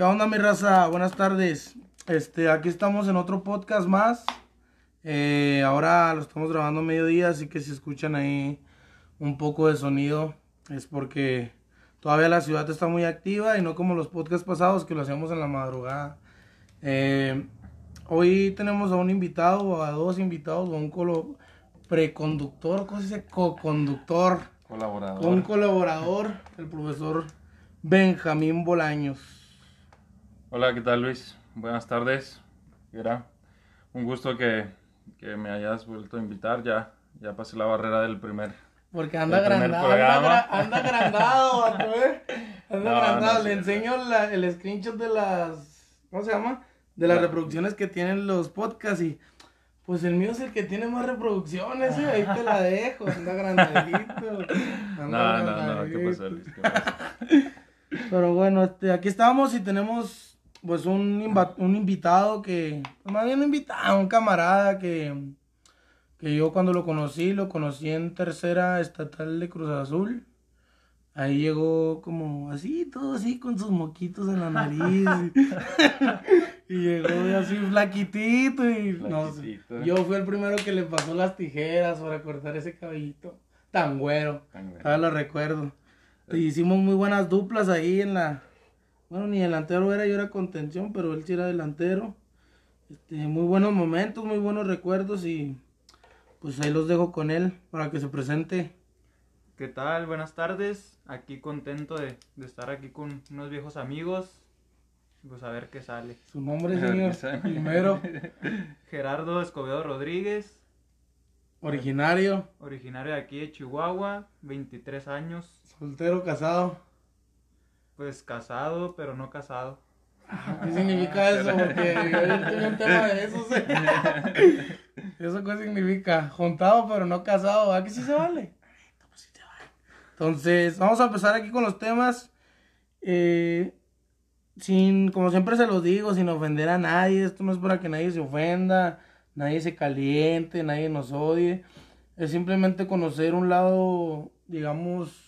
¿Qué onda, mi raza? Buenas tardes. Este, aquí estamos en otro podcast más. Eh, ahora lo estamos grabando a mediodía, así que si escuchan ahí un poco de sonido es porque todavía la ciudad está muy activa y no como los podcasts pasados que lo hacíamos en la madrugada. Eh, hoy tenemos a un invitado, o a dos invitados, o a un colo preconductor, ¿cómo se dice? Co-conductor. Colaborador. Un colaborador, el profesor Benjamín Bolaños. Hola, ¿qué tal Luis? Buenas tardes. Era un gusto que, que me hayas vuelto a invitar. Ya, ya pasé la barrera del primer. Porque anda agrandado, anda, anda agrandado, eh. Anda No, agrandado. no, Le enseño la- el screenshot de las, ¿cómo se llama? De las La- reproducciones que tienen los podcasts y, pues el mío es el que tiene más reproducciones, eh. Ahí te la dejo, anda agrandadito. No, anda no, no, ¿qué pasó. Luis? ¿Qué pasó? Pero bueno, este, aquí estamos y tenemos pues un, un invitado que, más bien un invitado, un camarada que, que yo cuando lo conocí, lo conocí en tercera estatal de Cruz Azul. Ahí llegó como así, todo así, con sus moquitos en la nariz. y, y llegó así flaquitito y no. Flaquitito. Yo fui el primero que le pasó las tijeras para cortar ese cabellito tan güero. Tan bueno. Todavía lo recuerdo. Hicimos muy buenas duplas ahí en la. Bueno, ni delantero era, yo era contención, pero él sí era delantero. Este, muy buenos momentos, muy buenos recuerdos y pues ahí los dejo con él para que se presente. ¿Qué tal? Buenas tardes. Aquí contento de, de estar aquí con unos viejos amigos. Pues a ver qué sale. Su nombre, señor. Primero, Gerardo Escobedo Rodríguez, originario, originario de aquí de Chihuahua, 23 años, soltero, casado. Pues casado, pero no casado. ¿Qué significa eso? Porque yo tenía un tema de eso. ¿sí? ¿Eso qué significa? Juntado pero no casado. ¿A que sí se vale? Pues sí te vale. Entonces, vamos a empezar aquí con los temas. Eh, sin, como siempre se los digo, sin ofender a nadie. Esto no es para que nadie se ofenda, nadie se caliente, nadie nos odie. Es simplemente conocer un lado, digamos,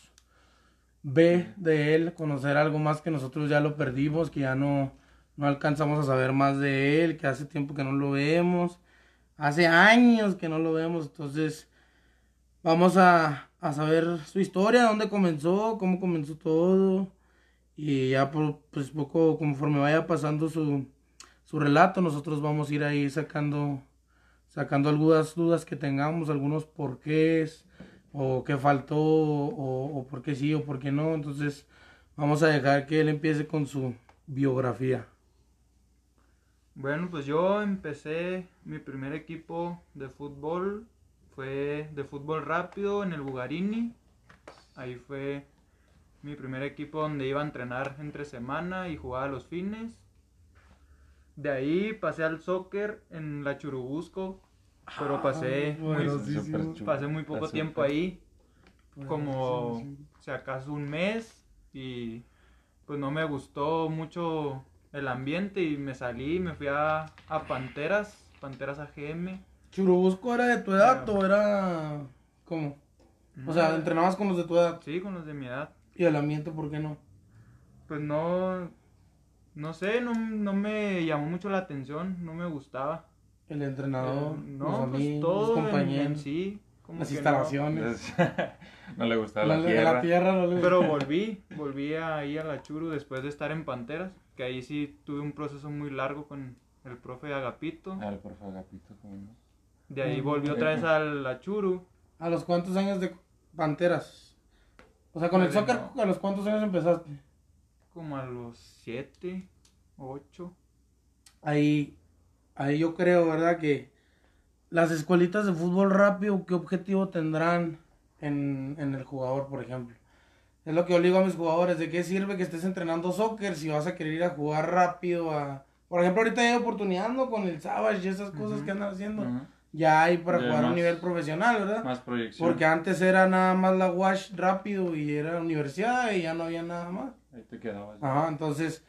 B de él, conocer algo más que nosotros ya lo perdimos, que ya no, no alcanzamos a saber más de él, que hace tiempo que no lo vemos, hace años que no lo vemos, entonces vamos a, a saber su historia, dónde comenzó, cómo comenzó todo, y ya por, pues poco, conforme vaya pasando su, su relato, nosotros vamos a ir ahí sacando, sacando algunas dudas que tengamos, algunos porqués, o qué faltó, o, por qué sí, o por qué no. Entonces, vamos a dejar que él empiece con su biografía. Bueno, pues yo empecé mi primer equipo de fútbol. Fue de fútbol rápido en el Bugarini. Ahí fue mi primer equipo donde iba a entrenar entre semana y jugaba los fines. De ahí pasé al soccer en la Churubusco, pero pasé, Ah, muy, pasé muy poco tiempo ahí, como si acaso un mes y pues no me gustó mucho el ambiente y me salí, me fui a, a Panteras, Panteras AGM. ¿Churubusco era de tu edad o era cómo? O sea, No, entrenabas con los de tu edad Sí, con los de mi edad. y el ambiente, ¿por qué no? Pues no, no sé, no, no me llamó mucho la atención, no me gustaba. El entrenador, Eh, los pues amigos, todo los en- en compañeros, sí, como las no. instalaciones. no le gustaba La, la, la tierra. no le Pero volví, volví ahí a la Churu después de estar en Panteras, que ahí sí tuve un proceso muy largo con el profe Agapito. A ver, por favor, Agapito, ¿cómo no? De ahí volví otra vez a la Churu. ¿A los cuántos años de Panteras? O sea, con el soccer, no. ¿a los cuántos años empezaste? como a los 7, 8. ahí, ahí yo creo, ¿verdad? Que las escuelitas de fútbol rápido, ¿qué objetivo tendrán en, en el jugador, por ejemplo? Es lo que yo le digo a mis jugadores, ¿de qué sirve que estés entrenando soccer si vas a querer ir a jugar rápido a... Por ejemplo, ahorita hay oportunidad ¿no? con el Savage y esas cosas Ujú. que andan haciendo. Ujú. Ya hay para Ya jugar a un más- nivel profesional, ¿verdad? Más proyección. Porque antes era nada más la wash rápido y era universidad y ya no había nada más. Ahí te quedabas. Ajá, entonces,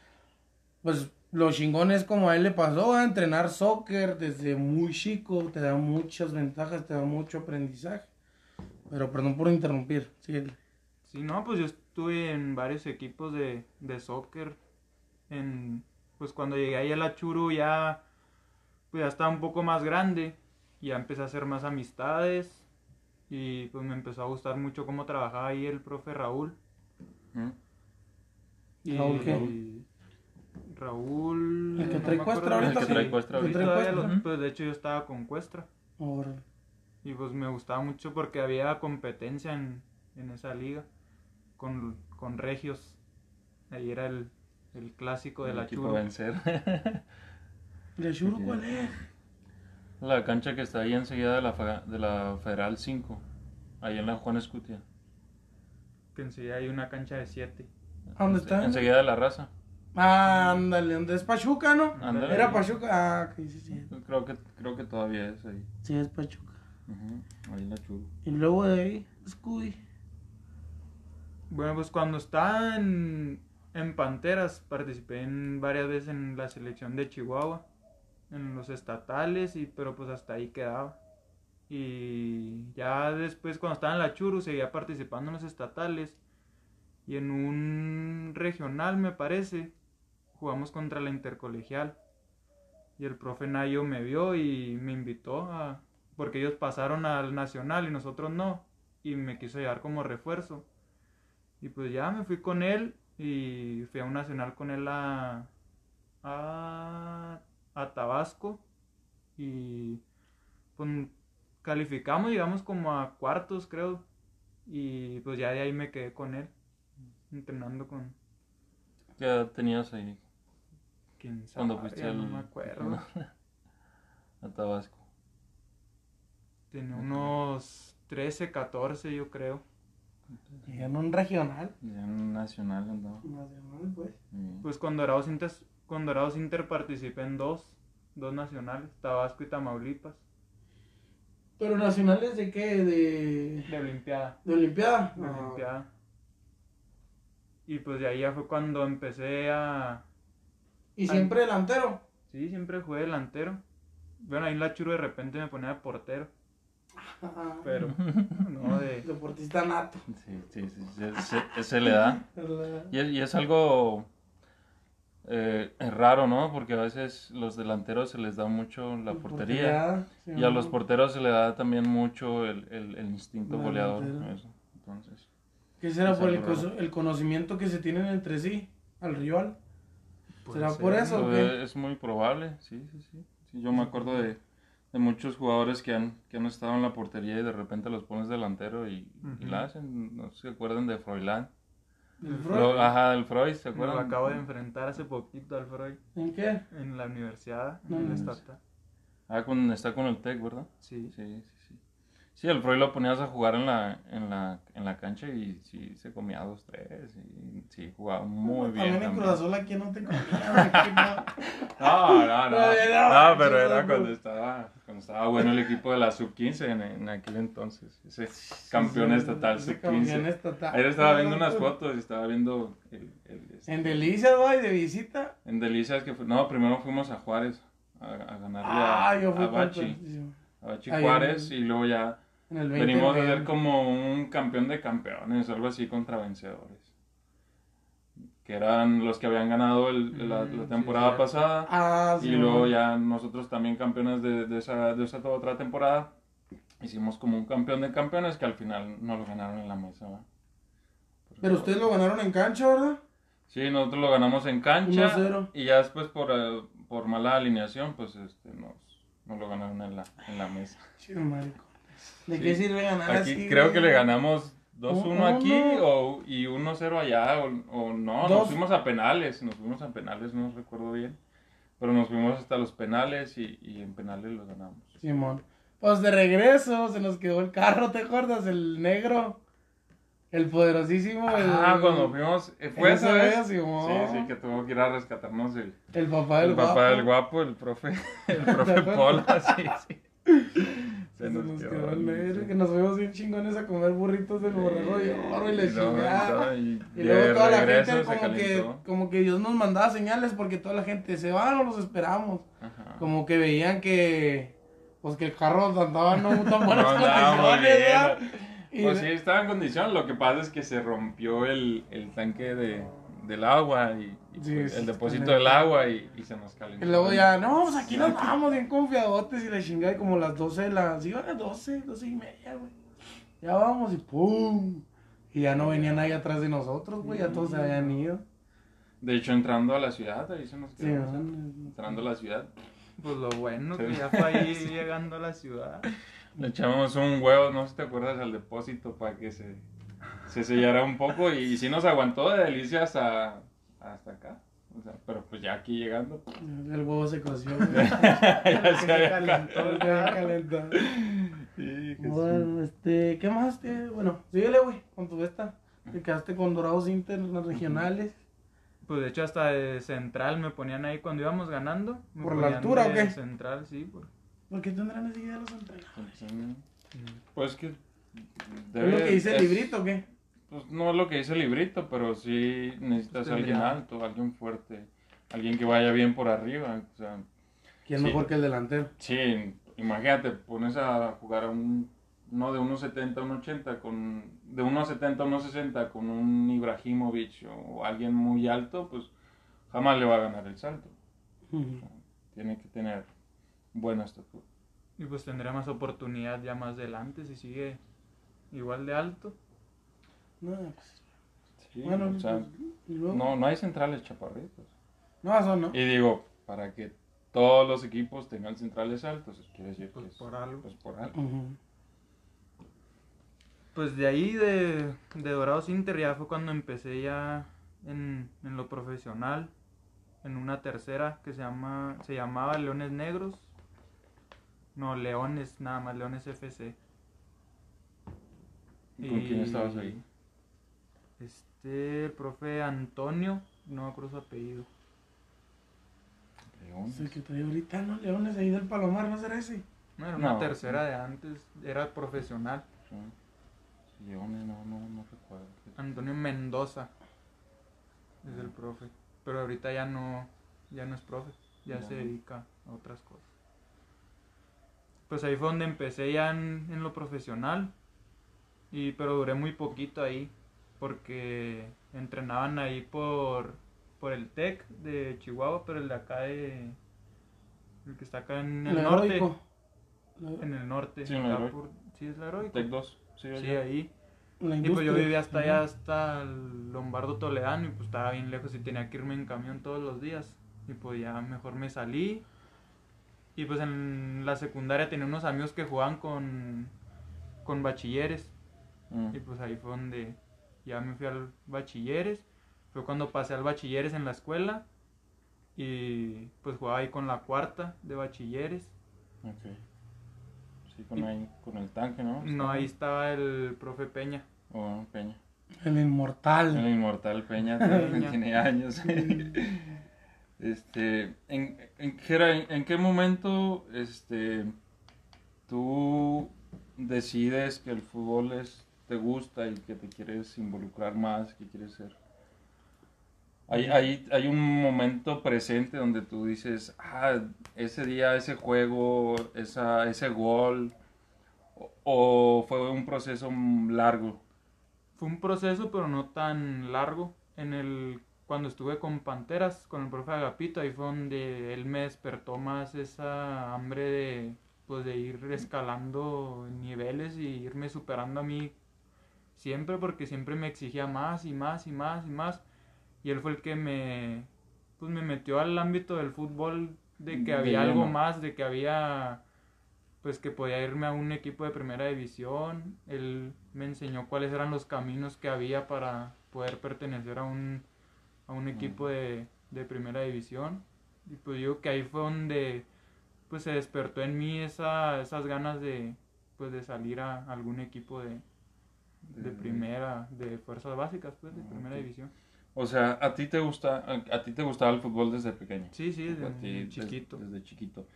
pues lo chingón es como a él le pasó, a entrenar soccer desde muy chico, te da muchas ventajas, te da mucho aprendizaje. Pero perdón por interrumpir, sí. Sí, no, pues yo estuve en varios equipos de, de soccer en, pues cuando llegué ahí a la Churu ya, pues ya estaba un poco más grande, y ya empecé a hacer más amistades, y pues me empezó a gustar mucho cómo trabajaba ahí el profe Raúl. ¿Mm? Y ¿Raúl qué? Raúl... El que no trae Cuestra ahorita. El que trae. Cuestra Sí, trae lo- pues de hecho yo estaba con Cuestra. Órale. Y pues me gustaba mucho porque había competencia en, en esa liga con, con Regios. Ahí era el, el clásico de El la equipo Churu. vencer. ¿Le Churu cuál es? la cancha que está ahí enseguida de la, de la Federal 5. Ahí en la Juan Escutia. Que enseguida hay una cancha de 7. ¿A dónde está? Enseguida de la raza. Ándale, ¿dónde es Pachuca, no? Ándale. Era Pachuca. Ah, sí, sí. Creo que, creo que todavía es ahí. Sí, es Pachuca. Ahí en la churu. Y luego de ahí, Scooby. Bueno, pues cuando estaba en, en Panteras participé en varias veces en la selección de Chihuahua, en los estatales, y pero pues hasta ahí quedaba. Y ya después cuando estaba en la Churu seguía participando en los estatales y en un regional me parece jugamos contra la intercolegial. Y el profe Nayo me vio y me invitó a porque ellos pasaron al nacional y nosotros no y me quiso llevar como refuerzo. Y pues ya me fui con él y fui a un nacional con él a, a, Tabasco. Y pues calificamos, llegamos como a cuartos creo. Y pues ya de ahí me quedé con él entrenando con ¿Qué tenías ahí? Quién sabe, Cuando fuiste ya al... no me acuerdo. a Tabasco. Tenía unos 13, 14 yo creo. Y en un regional. Ya en Nacional andaba. Nacional, pues. Pues con Dorados Inter, con Dorados Inter participé en dos, dos nacionales, Tabasco y Tamaulipas, ¿Pero nacionales de qué? ¿De, de Olimpiada. de Olimpiada? de Ah, Olimpiada. Y pues de ahí ya fue cuando empecé a... Y siempre delantero. Sí, siempre jugué delantero. Bueno, ahí en la churu de repente me ponía de portero, Ajá. pero no de... Deportista nato. Sí, sí, sí, se, se- se le da. Y es, y es algo eh, es raro, ¿no? Porque a veces los delanteros se les da mucho la portería. sí, Y a los porteros se le da también mucho el, el- el instinto La goleador. eso. Entonces, ¿Qué será por el, el conocimiento que se tienen entre sí al rival? ¿Será ser, por eso? es muy probable, sí, sí, sí. Sí, yo me acuerdo de, de muchos jugadores que han, que han estado en la portería y de repente los pones delantero y, y la hacen. No se acuerdan de Froilán. ¿El Freud. Lo- ajá, del Freud, ¿se Me acuerdan? lo acabo de enfrentar hace poquito al Freud ¿En qué? en la universidad, No, en no el sé. Ah, con, está con el TEC, ¿verdad? Sí. Sí, sí, el Freud lo ponías a jugar en la, en la, en la cancha y sí se comía dos, tres. Y sí, jugaba muy bien. También en. Cruz Azul aquí no te comía, no. No, no, no. Pero era cuando estaba, cuando estaba bueno el equipo de la sub-15 en, en aquel entonces. Ese campeón Sí, estatal ese campeón sub-15. estatal. Ayer estaba viendo unas fotos y estaba viendo el, el- este, En Delicias, güey, de visita. en Delicias que fue, no, primero fuimos a Juárez a, a ganarle Ah, a, yo fui a Bachi, a Bachi Juárez y luego ya En el 20 venimos a de- ser como un campeón de campeones, algo así contra vencedores. Que eran los que habían ganado el- la, Mm, la sí, temporada sí. pasada. Ah, sí. Y luego ya nosotros también campeones de, de esa, de esa otra temporada. Hicimos como un campeón de campeones que al final no lo ganaron en la mesa. Por Pero ustedes lo ganaron en cancha, ¿verdad? Sí, nosotros lo ganamos en cancha. 1-0. Y ya después por, eh, por mala alineación, pues este, nos, nos lo ganaron en la, en la mesa. Chido, marico. ¿De Sí. qué sirve ganar Aquí así? creo que le ganamos 2-1 Uno. aquí o, y 1-0 allá. O, o no, Dos. nos fuimos a penales. Nos fuimos a penales, no recuerdo bien. Pero nos fuimos hasta los penales y, y en penales los ganamos. Simón. Pues de regreso se nos quedó el carro, ¿te acuerdas? El negro. El poderosísimo. el- Ah, cuando fuimos. eh, ¿Fue Esa vez? Sí, sí, que tuvo que ir a rescatarnos el, El papá del el papá guapo. del guapo, el profe, el profe? Pola, sí, sí. Se nos, quedó el negro, que nos fuimos bien chingones a comer burritos del borrego de oro y luego- chingada. Y, Y luego toda la gente como que, como que Dios nos mandaba señales porque toda la gente se va, no los esperamos. Ajá. Como que veían que, pues que el carro andaba no tan buenas condiciones, ¿verdad? bien. Y Pues sí, estaba en condición. Lo que pasa es que se rompió el, el tanque de, del agua y, pues, el depósito del agua y, se nos calentó. Y luego ya, no, pues aquí nos vamos bien confiadotes y la chingada y como las 12 de las, iban a 12, 12 y media, güey. Ya vamos y pum. Y ya no venía nadie atrás de nosotros, güey, ya todos se habían ido. De hecho, entrando a la ciudad, ahí se nos quedó. entrando a la ciudad. Pues lo bueno, que ya fue ahí llegando a la ciudad. Le echamos un huevo, no sé si te acuerdas, al depósito para que se, se sellara un poco y, sí nos aguantó de delicias hasta, hasta acá. O sea, pero pues ya aquí llegando. El huevo se coció. ya se calentó, calentó. Sí, bueno, este, ¿qué más? Bueno, síguele, güey, con tu esta. Te quedaste con Dorados Internacionales. Pues de hecho hasta de central me ponían ahí cuando íbamos ganando. ¿Por la altura o qué? central, sí. Por... ¿Por qué tendrán esa idea los centrales? Pues que... ¿Es lo que dice el librito o qué? Pues no es lo que dice el librito, pero sí necesitas a alguien alto, alguien fuerte, alguien que vaya bien por arriba. O sea, ¿Quién mejor que el delantero? Sí, imagínate, pones a jugar a un no de 1.70 a 1.80 con de 1.70 a 1.60 con un Ibrahimovic o alguien muy alto, pues jamás le va a ganar el salto. tiene que tener buena estatura. Y pues tendrá más oportunidad ya más adelante si sigue igual de alto. No, pues, bueno, o sea, pues, no, no hay centrales chaparritos. No, eso no. Y digo, para que todos los equipos tengan centrales altos, quiere decir pues que es por algo. Pues por algo. Pues de ahí de, de Dorados Inter ya fue cuando empecé ya en, lo profesional, en una tercera que se, llama, se llamaba Leones Negros. No, Leones, nada más, Leones FC. ¿Y con quién estabas ahí? Este, el profe Antonio, no me acuerdo su apellido. Leones. El que te ahorita, ¿no? Leones ahí del Palomar, ¿no será ese? No, era una tercera de antes, era profesional. Leones, no, no, no recuerdo. Antonio Mendoza es el profe. Pero ahorita ya no, ya no es profe, ya se dedica a otras cosas. Pues ahí fue donde empecé ya en, lo profesional. Y, pero duré muy poquito ahí. Porque entrenaban ahí por, por el TEC de Chihuahua, pero el de acá de. El que está acá en el, norte. En el norte. Sí, sí es la heroico. TEC 2. Sí, ahí. y pues yo vivía hasta allá, hasta el Lombardo Toledano, y pues estaba bien lejos y tenía que irme en camión todos los días. Y pues ya mejor me salí. Y pues en la secundaria tenía unos amigos que jugaban con, con bachilleres. Mm. Y pues ahí fue donde ya me fui al bachilleres. Fue cuando pasé al bachilleres en la escuela. Y pues jugaba ahí con la cuarta de bachilleres. Okay. Sí, con, ahí, con el tanque, ¿no? No, ahí estaba el profe Peña. Oh, Peña. El inmortal. El inmortal Peña, tiene años. este, en, en, en, qué momento este, tú decides que el fútbol es, te gusta y que te quieres involucrar más, que quieres ser? Hay, hay, un momento presente donde tú dices, ah, ese día, ese juego, esa, ese gol, o, fue un proceso largo? Fue un proceso, pero no tan largo. En el, cuando estuve con Panteras, con el profe Agapito, ahí fue donde él me despertó más esa hambre de, pues, de ir escalando niveles y irme superando a mí siempre, porque siempre me exigía más y más y más y más. Y él fue el que me, pues me metió al ámbito del fútbol, de que había algo más, de que había, pues que podía irme a un equipo de primera división, él me enseñó cuáles eran los caminos que había para poder pertenecer a un, a un equipo de, de primera división, y pues digo que ahí fue donde pues se despertó en mí esa, esas ganas de, pues de salir a algún equipo de, de primera, de fuerzas básicas, pues, de ah, primera división. O sea, ¿a ti te gusta, a, ti te gustaba el fútbol desde pequeño? Sí, sí, desde chiquito. Desde, chiquito.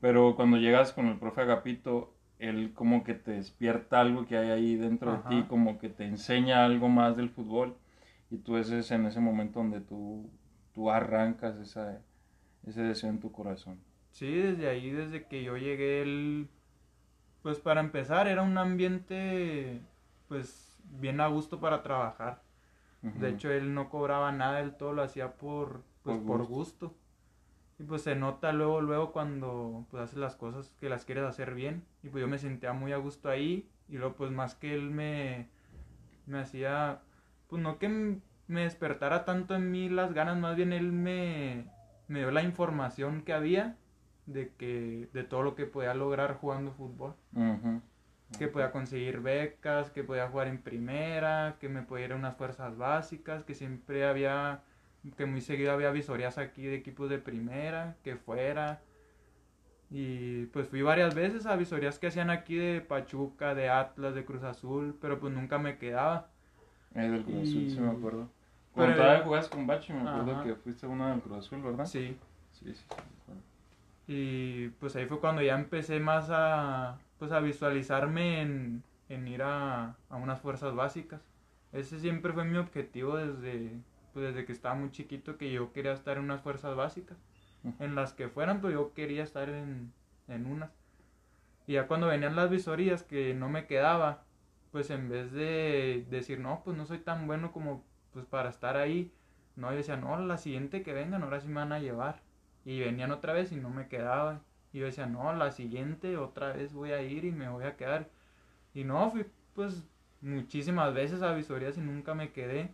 Pero cuando llegas con el profe Agapito, él como que te despierta algo que hay ahí dentro de ti, como que te enseña algo más del fútbol. Y tú ese es en ese momento donde tú, tú arrancas esa, ese deseo en tu corazón. Sí, desde ahí, desde que yo llegué, él, pues para empezar, era un ambiente, pues bien a gusto para trabajar. De hecho, él no cobraba nada, él todo lo hacía por, pues, Por por gusto. gusto. Y pues se nota luego, luego cuando pues haces las cosas que las quieres hacer bien. Y pues yo me sentía muy a gusto ahí. Y luego pues más que él me, me hacía, pues no que me despertara tanto en mí las ganas, más bien él me, me dio la información que había de que de todo lo que podía lograr jugando fútbol Ujú. Que podía conseguir becas, que podía jugar en primera, que me podía ir a unas fuerzas básicas, que siempre había, que muy seguido había visorías aquí de equipos de primera, que fuera. Y pues fui varias veces a visorías que hacían aquí de Pachuca, de Atlas, de Cruz Azul, pero pues nunca me quedaba. Es del Cruz Azul, sí me Y- acuerdo. Pero- Cuando todavía jugabas con Bachi, me acuerdo Ajá. que fuiste uno del Cruz Azul, ¿verdad? Sí. Sí, sí, sí. Y pues ahí fue cuando ya empecé más a, pues a visualizarme en, en ir a, a unas fuerzas básicas. Ese siempre fue mi objetivo desde, pues desde que estaba muy chiquito, que yo quería estar en unas fuerzas básicas. En las que fueran, pero yo quería estar en, en unas. Y ya cuando venían las visorías que no me quedaba, pues en vez de decir, no, pues no soy tan bueno como pues para estar ahí, no, yo decía, no, la siguiente que vengan, ahora sí me van a llevar. Y venían otra vez y no me quedaba. Y yo decía, no, la siguiente otra vez voy a ir y me voy a quedar. Y no, fui pues muchísimas veces a visorías y nunca me quedé.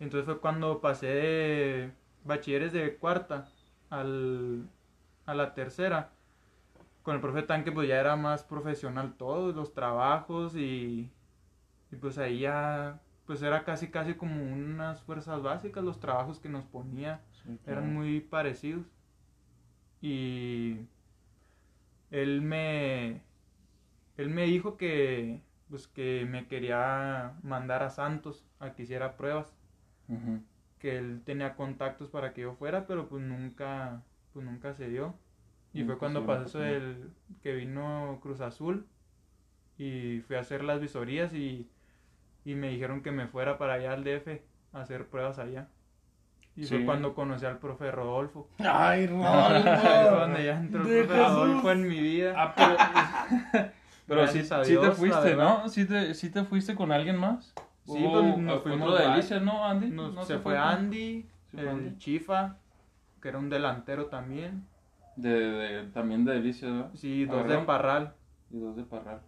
Entonces fue cuando pasé de bachilleres de cuarta al, a la tercera. Con el profe Tanque pues ya era más profesional todo, los trabajos y, y pues ahí ya pues era casi casi como unas fuerzas básicas los trabajos que nos ponía Sí, claro. eran muy parecidos. Y él me él me dijo que pues que me quería mandar a Santos a que hiciera pruebas, que él tenía contactos para que yo fuera, pero pues nunca pues nunca se dio. Y fue cuando pasó eso del que vino Cruz Azul y fui a hacer las visorías y, y me dijeron que me fuera para allá al DF a hacer pruebas allá. Y fue cuando conocí al profe Rodolfo. Ay, Ahí fue donde Rodolfo. ya entró el De profe Jesús. Rodolfo en mi vida. Ah, pero. pero sí, a sí te Dios, fuiste. ¿no? ¿Sí te, sí te fuiste con alguien más? Sí, Hubo pues, nos otro fuimos de. Delicias, ¿no, Andy? Nos- ¿No se fue con- Andy, ¿Se fue el Andy? Chifa, que era un delantero también. De, de- también de Delicias, ¿verdad? Sí, dos de Parral. Y dos de Parral.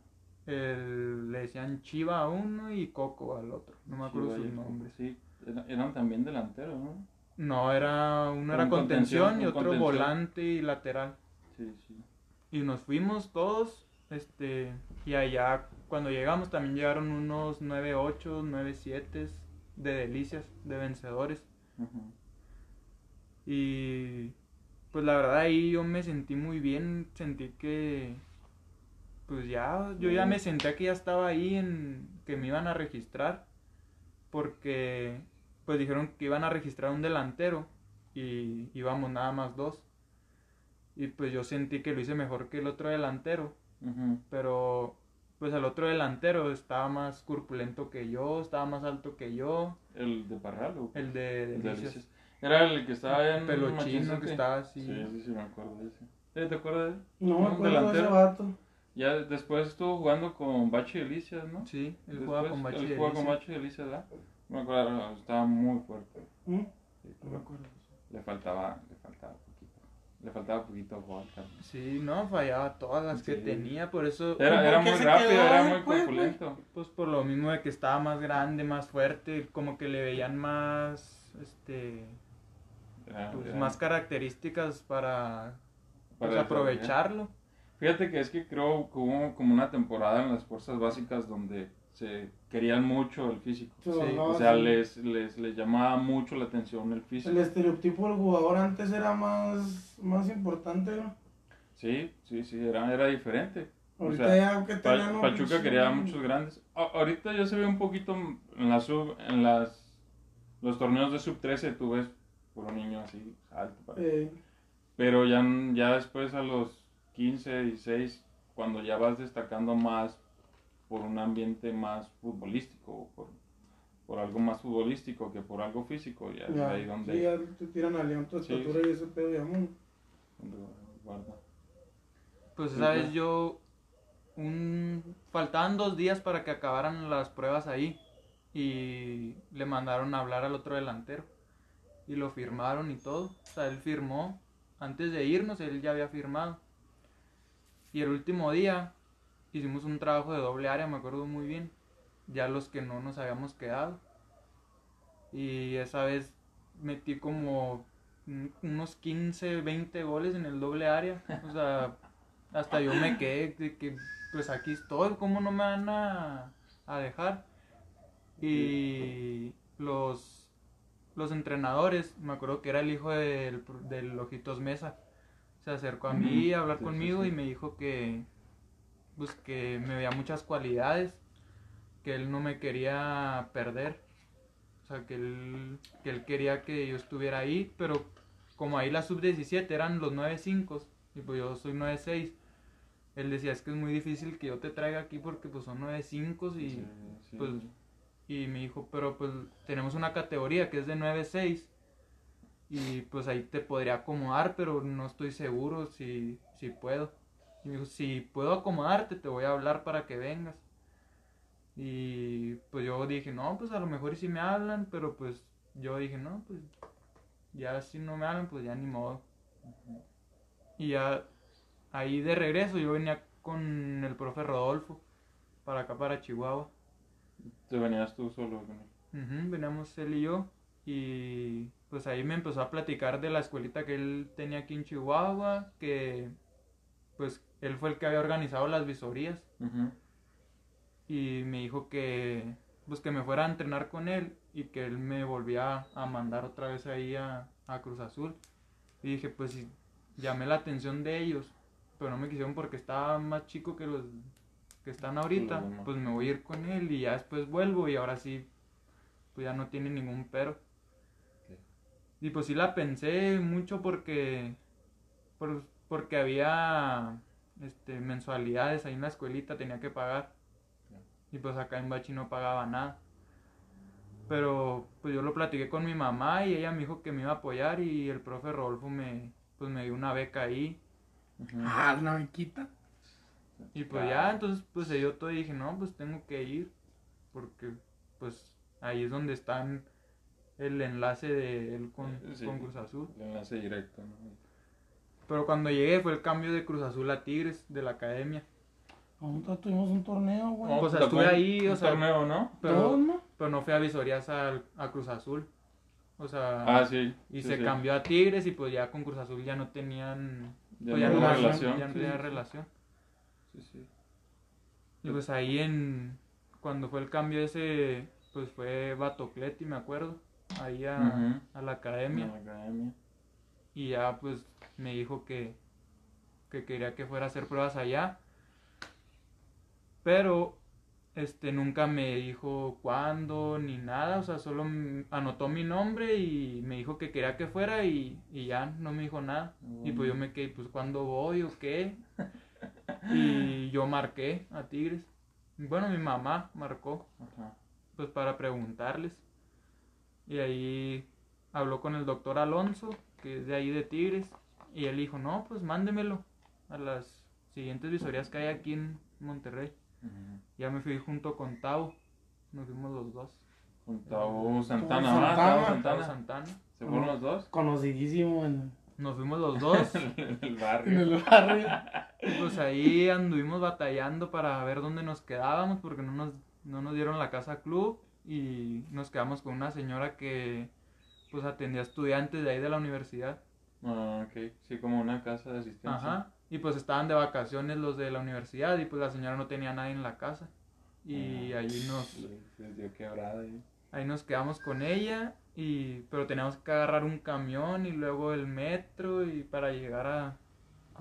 El- le decían Chiva a uno y Coco al otro. No me acuerdo Chiva sus nombres. Sí, era- eran también delanteros, ¿no? No, era uno era Un contención, contención, y otro contención. volante y lateral. Sí, sí. Y nos fuimos todos, este, y allá cuando llegamos también llegaron unos 9-8, 9-7 de delicias, de vencedores. Y pues la verdad ahí yo me sentí muy bien, sentí que pues ya, yo ya me sentía que ya estaba ahí en que me iban a registrar porque pues dijeron que iban a registrar un delantero y íbamos nada más dos. Y pues yo sentí que lo hice mejor que el otro delantero, Ujú. pero pues el otro delantero estaba más corpulento que yo, estaba más alto que yo, ¿El de Parral o el de el de Delicias. Delicias? Era el que estaba en Pelo chino Machinzote. que estaba así. Sí, sí, sí, me acuerdo de ese. ¿Sí, ¿Te acuerdas de él? No me acuerdo de ese delantero. vato. Ya después estuvo jugando con Bachi Delicias, ¿no? Sí, él jugaba con Bachi Él de jugaba con Delicias. Bachi Delicias, ¿verdad? No me acuerdo, estaba muy fuerte. ¿Mm? Sí, No pero me acuerdo. le faltaba, le faltaba poquito. Le faltaba poquito gol, Carlos. Sí, no, fallaba todas las que tenía, por eso, Era, ¿por era muy rápido, quedó era muy güey? corpulento. pues por lo mismo de que estaba más grande, más fuerte, como que le veían más, este, Era- pues, era- más características para, pues, aprovecharlo. Fíjate que es que creo que hubo como una temporada en las fuerzas básicas donde se querían mucho el físico. Sí, O sea, les, les, les llamaba mucho la atención el físico. El estereotipo del jugador antes era más, más importante, ¿no? Sí, sí, sí, era, era diferente. O Ahorita sea, ya que Pa- un- Pachuca quería muchos grandes. A- ahorita ya se ve un poquito en la sub, en las los torneos de sub 13 tú ves puro niño así alto. Eh, Pero ya, ya después a los 15, 16, cuando ya vas destacando más por un ambiente más futbolístico, o por, por algo más futbolístico que por algo físico, ya es ya, ahí donde, sí, ya te tiran a León tu Sí, estatura y ese pedo ya, mm. guarda. Pues sabes, claro. yo, un, faltaban dos días para que acabaran las pruebas ahí. y le mandaron a hablar al otro delantero y lo firmaron y todo. O sea, él firmó. Antes de irnos, él ya había firmado. Y el último día hicimos un trabajo de doble área, me acuerdo muy bien. Ya los que no nos habíamos quedado. Y esa vez metí como unos 15, 20 goles en el doble área. O sea, hasta yo me quedé de que, pues aquí estoy, ¿cómo no me van a, a dejar? Y los, los entrenadores, me acuerdo que era el hijo del, del Ojitos Mesa, se acercó a mí a hablar Sí, sí, conmigo sí. y me dijo que, pues que me veía muchas cualidades, que él no me quería perder. O sea, que él, que él quería que yo estuviera ahí, pero como ahí la sub-17 eran los 9-5 y pues yo soy 9-6, él decía, es que es muy difícil que yo te traiga aquí porque pues son 9-5 y, Sí, sí. pues, y me dijo, pero pues tenemos una categoría que es de 9-6 y pues ahí te podría acomodar, pero no estoy seguro si, si puedo. Y me dijo, si puedo acomodarte, te voy a hablar para que vengas. Y pues yo dije, no, pues a lo mejor y si me hablan, pero pues yo dije, no, pues ya si no me hablan, pues ya ni modo. Y ya ahí de regreso yo venía con el profe Rodolfo para acá, para Chihuahua. Te venías tú solo con él. Veníamos él y yo y pues ahí me empezó a platicar de la escuelita que él tenía aquí en Chihuahua, que pues él fue el que había organizado las visorías y me dijo que pues que me fuera a entrenar con él y que él me volvía a mandar otra vez ahí a, a Cruz Azul. Y dije, pues sí, llamé la atención de ellos, pero no me quisieron porque estaba más chico que los que están ahorita, demás. pues me voy a ir con él y ya después vuelvo y ahora sí, pues ya no tiene ningún pero. Y pues sí la pensé mucho porque, por- porque había este, mensualidades ahí en la escuelita, tenía que pagar. Y pues acá en Bachi no pagaba nada. Pero pues yo lo platiqué con mi mamá y ella me dijo que me iba a apoyar y el profe Rodolfo me, pues me dio una beca ahí. Ah, una bequita. Y pues ya, entonces pues se dio todo y dije, no, pues tengo que ir. Porque pues ahí es donde está el enlace de él con, Sí. con Cruz Azul. El enlace directo, ¿no? Pero cuando llegué fue el cambio de Cruz Azul a Tigres, de la academia. Nosotros tuvimos un torneo, güey. No, pues, te tocó estuve ahí, o un sea, torneo, ¿no? Pero, ¿no? pero no fui a visorías al- a, Cruz Azul. O sea, Ah, sí. y sí, se sí. cambió a Tigres y pues ya con Cruz Azul ya no tenían Ya pues, no no hubo relación. ya no Sí, tenía sí, relación. Sí, sí. Y pues ahí en cuando fue el cambio ese pues fue Batocleti, me acuerdo, ahí a, a la academia En la academia. y ya pues me dijo que que quería que fuera a hacer pruebas allá. Pero este nunca me dijo cuándo ni nada, o sea, solo anotó mi nombre y me dijo que quería que fuera y, y ya no me dijo nada. Y pues yo me quedé, pues cuándo voy o qué. Y yo marqué a Tigres. Bueno, mi mamá marcó, Ajá. pues para preguntarles. Y ahí habló con el doctor Alonso, que es de ahí de Tigres. Y él dijo, no, pues mándemelo a las siguientes visorías que hay aquí en Monterrey. Ya me fui junto con Tavo. Nos fuimos los dos. Con Tavo Santana. Santana. Tavo Santana. Santana. ¿Se fueron los dos? Conocidísimo en, Nos fuimos los dos. en el en barrio. el barrio. y pues ahí anduvimos batallando para ver dónde nos quedábamos porque no nos, no nos dieron la casa club. Y nos quedamos con una señora que pues atendía estudiantes de ahí de la universidad. Ah, ok. Sí, como una casa de asistencia. Ajá. Y pues estaban de vacaciones los de la universidad y pues la señora no tenía nadie en la casa. Y Ah, ahí nos, sí, Se dio quebrada ahí. ahí nos quedamos con ella y pero teníamos que agarrar un camión y luego el metro y para llegar a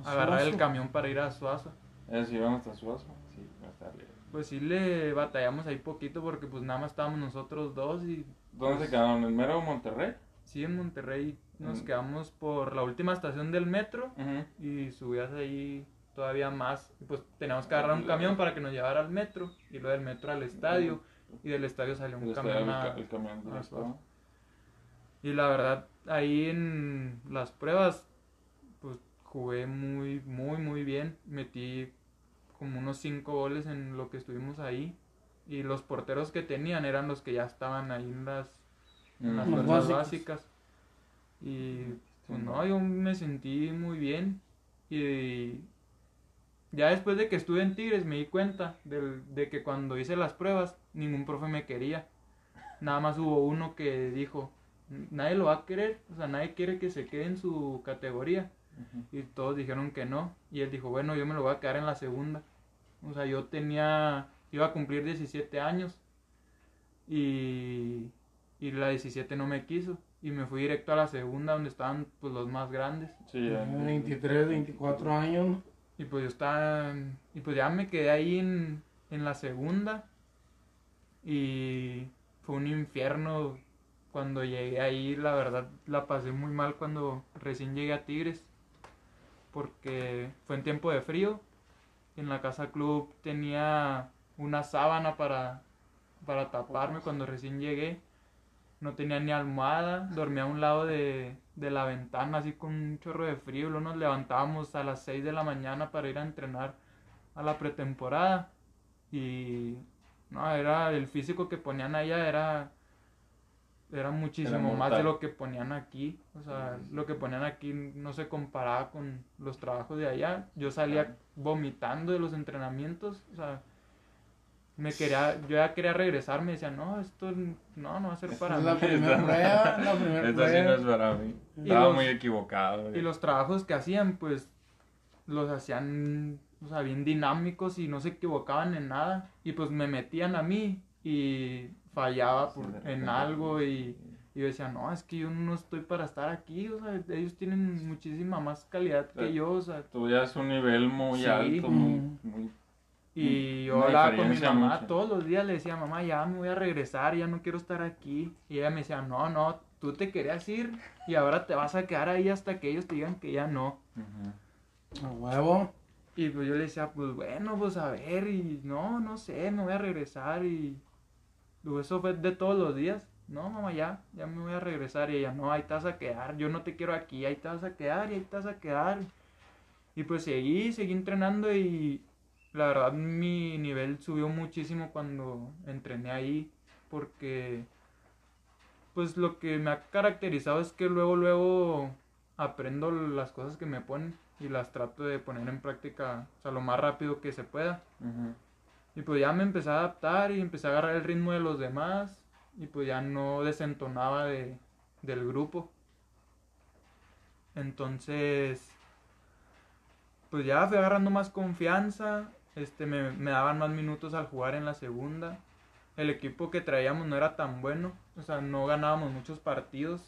agarrar el camión para ir a Suazo. ¿Eh, si iban hasta Suazo? Sí, a lejos. Pues sí le batallamos ahí poquito porque pues nada más estábamos nosotros dos y ¿Dónde se quedaron? ¿En mero Monterrey? sí en Monterrey nos Mm. quedamos por la última estación del metro y subías ahí todavía más. Y pues teníamos que agarrar un camión para que nos llevara al metro y luego del metro al estadio y del estadio salió un camión a- el, camión. Y la verdad, ahí en las pruebas, pues jugué muy, muy, muy bien. Metí como unos cinco goles en lo que estuvimos ahí. Y los porteros que tenían eran los que ya estaban ahí en las, en las fuerzas básicas. Y pues no, yo me sentí muy bien. Y ya después de que estuve en Tigres me di cuenta de que cuando hice las pruebas ningún profe me quería. Nada más hubo uno que dijo, nadie lo va a querer, o sea, nadie quiere que se quede en su categoría. Y todos dijeron que no. Y él dijo, bueno, yo me lo voy a quedar en la segunda. O sea, yo tenía, iba a cumplir 17 años. Y, y la 17 no me quiso. Y me fui directo a la segunda donde estaban pues los más grandes. Sí, ya. 23, 24 años. Y pues yo estaba, y pues ya me quedé ahí en, en la segunda. Y fue un infierno cuando llegué ahí, la verdad la pasé muy mal cuando recién llegué a Tigres. Porque fue en tiempo de frío. En la casa club tenía una sábana para, para taparme cuando recién llegué. No tenía ni almohada, dormía a un lado de, de la ventana así con un chorro de frío. Luego nos levantábamos a las 6 de la mañana para ir a entrenar a la pretemporada. Y no, era el físico que ponían allá era era muchísimo más de lo que ponían aquí. O sea, lo que ponían aquí no se comparaba con los trabajos de allá. Yo salía vomitando de los entrenamientos. O sea, me quería, yo ya quería regresar. Me decía, no, esto no, no va a ser para Es mí. la primera prueba, la primera Esta sí no es para mí. Estaba los- muy equivocado. Y los trabajos que hacían, pues, los hacían, o sea, bien dinámicos y no se equivocaban en nada. Y pues me metían a mí y fallaba por- en algo y, y yo decía, no, es que yo no estoy para estar aquí, o sea, ellos tienen muchísima más calidad que yo, o sea, Tú ya es un nivel muy Sí. alto, muy, muy- Y yo Una hablaba con mi mamá todos los días, le decía, mamá, ya me voy a regresar, ya no quiero estar aquí. Y ella me decía, no, no, tú te querías ir y ahora te vas a quedar ahí hasta que ellos te digan que ya no. Ujú. A huevo. Y pues yo le decía, pues bueno, pues a ver, y no, no sé, me voy a regresar. Y eso fue de todos los días. No, mamá, ya, ya me voy a regresar. Y ella, no, ahí te vas a quedar, yo no te quiero aquí, ahí te vas a quedar y ahí te vas a quedar. Y pues seguí, seguí entrenando y la verdad mi nivel subió muchísimo cuando entrené ahí porque pues lo que me ha caracterizado es que luego luego aprendo las cosas que me ponen y las trato de poner en práctica o sea, lo más rápido que se pueda. Y pues ya me empecé a adaptar y empecé a agarrar el ritmo de los demás y pues ya no desentonaba de, del grupo. Entonces, pues ya fui agarrando más confianza, este, me, me daban más minutos al jugar en la segunda. El equipo que traíamos no era tan bueno, o sea, no ganábamos muchos partidos,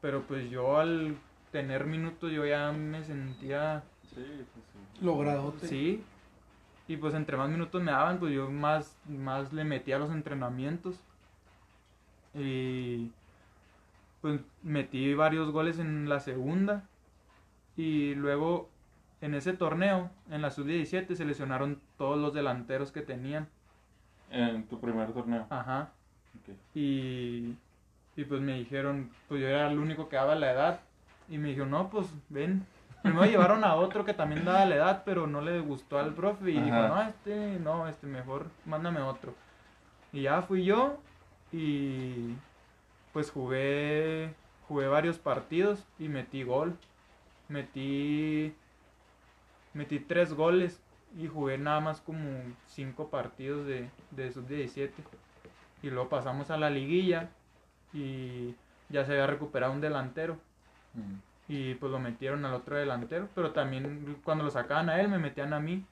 pero pues yo al tener minutos yo ya me sentía Sí, pues sí. Logradote. Sí. Y pues entre más minutos me daban, pues yo más, más le metía a los entrenamientos. Y pues metí varios goles en la segunda. Y luego en ese torneo, en la sub-17, se lesionaron todos los delanteros que tenían. En tu primer torneo. Ajá. Y, y pues me dijeron, pues yo era el único que daba la edad. Y me dijo, no, pues ven. Primero llevaron a otro que también daba la edad, pero no le gustó al profe. Y dijo, no, este, no, este, mejor mándame otro. Y ya fui yo y pues jugué, jugué varios partidos y metí gol. Metí, metí tres goles y jugué nada más como cinco partidos de, de sub-17. Y luego pasamos a la liguilla y ya se había recuperado un delantero. Mm. Y pues lo metieron al otro delantero. Pero también cuando lo sacaban a él, me metían a mí.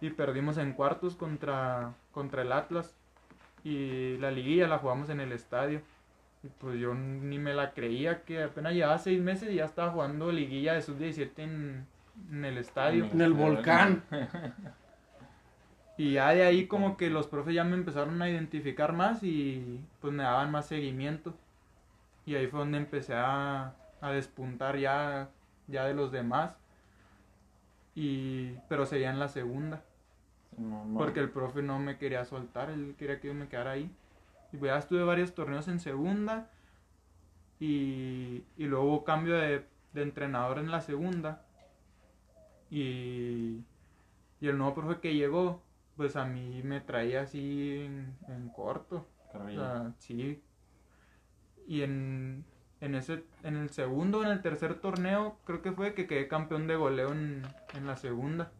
Y perdimos en cuartos contra, contra el Atlas. Y la liguilla la jugamos en el estadio. Y pues yo ni me la creía que apenas llevaba seis meses y ya estaba jugando liguilla de sub-17 en, en el estadio. En el volcán. Y ya de ahí como que los profes ya me empezaron a identificar más y pues me daban más seguimiento. Y ahí fue donde empecé a, a despuntar ya, ya de los demás. Y, pero sería en la segunda. No, no. Porque el profe no me quería soltar, él quería que yo me quedara ahí. Y pues ya estuve varios torneos en segunda. Y, y luego hubo cambio de, de entrenador en la segunda. Y, y el nuevo profe que llegó, pues a mí me traía así en, en corto. O sea, sí. Y en, en ese, en el segundo, en el tercer torneo, creo que fue que quedé campeón de goleo en, en la segunda.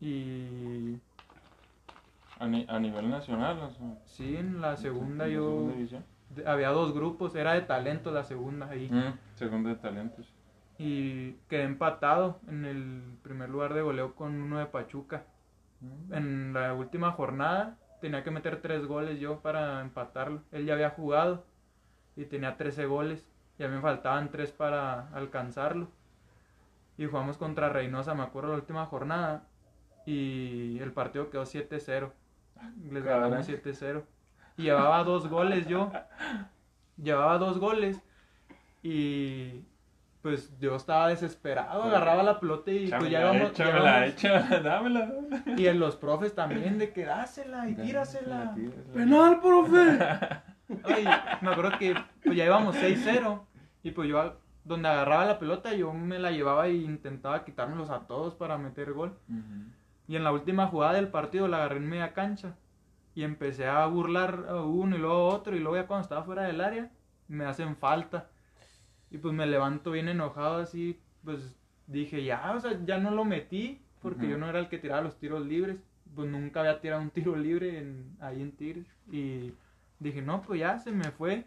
Y A, ni- a nivel nacional, o sea, sí, en la segunda en la yo segunda había dos grupos, era de talento la segunda ahí. Mm, segunda de talentos. Y quedé empatado en el primer lugar de goleo con uno de Pachuca. Mm. En la última jornada tenía que meter tres goles yo para empatarlo. Él ya había jugado y tenía 13 goles. Y a mí me faltaban tres para alcanzarlo. Y jugamos contra Reynosa, me acuerdo, la última jornada. Y el partido quedó 7-0. Les ganamos Caray. 7-0. Y llevaba dos goles yo. Llevaba dos goles. Y pues yo estaba desesperado. Agarraba la pelota y pues ya ya échamela, échamela, dámela. y en los profes también de que dásela y tírasela. Tírasela. Penal, profe. Ay, me acuerdo que pues ya íbamos 6-0 y pues yo donde agarraba la pelota yo me la llevaba e intentaba quitármelos a todos para meter gol. Y en la última jugada del partido la agarré en media cancha y empecé a burlar a uno y luego a otro y luego ya cuando estaba fuera del área me hacen falta. Y pues me levanto bien enojado así, pues dije ya, o sea, ya no lo metí porque yo no era el que tiraba los tiros libres. Pues nunca había tirado un tiro libre en, ahí en Tigres. Y dije, no, pues ya se me fue.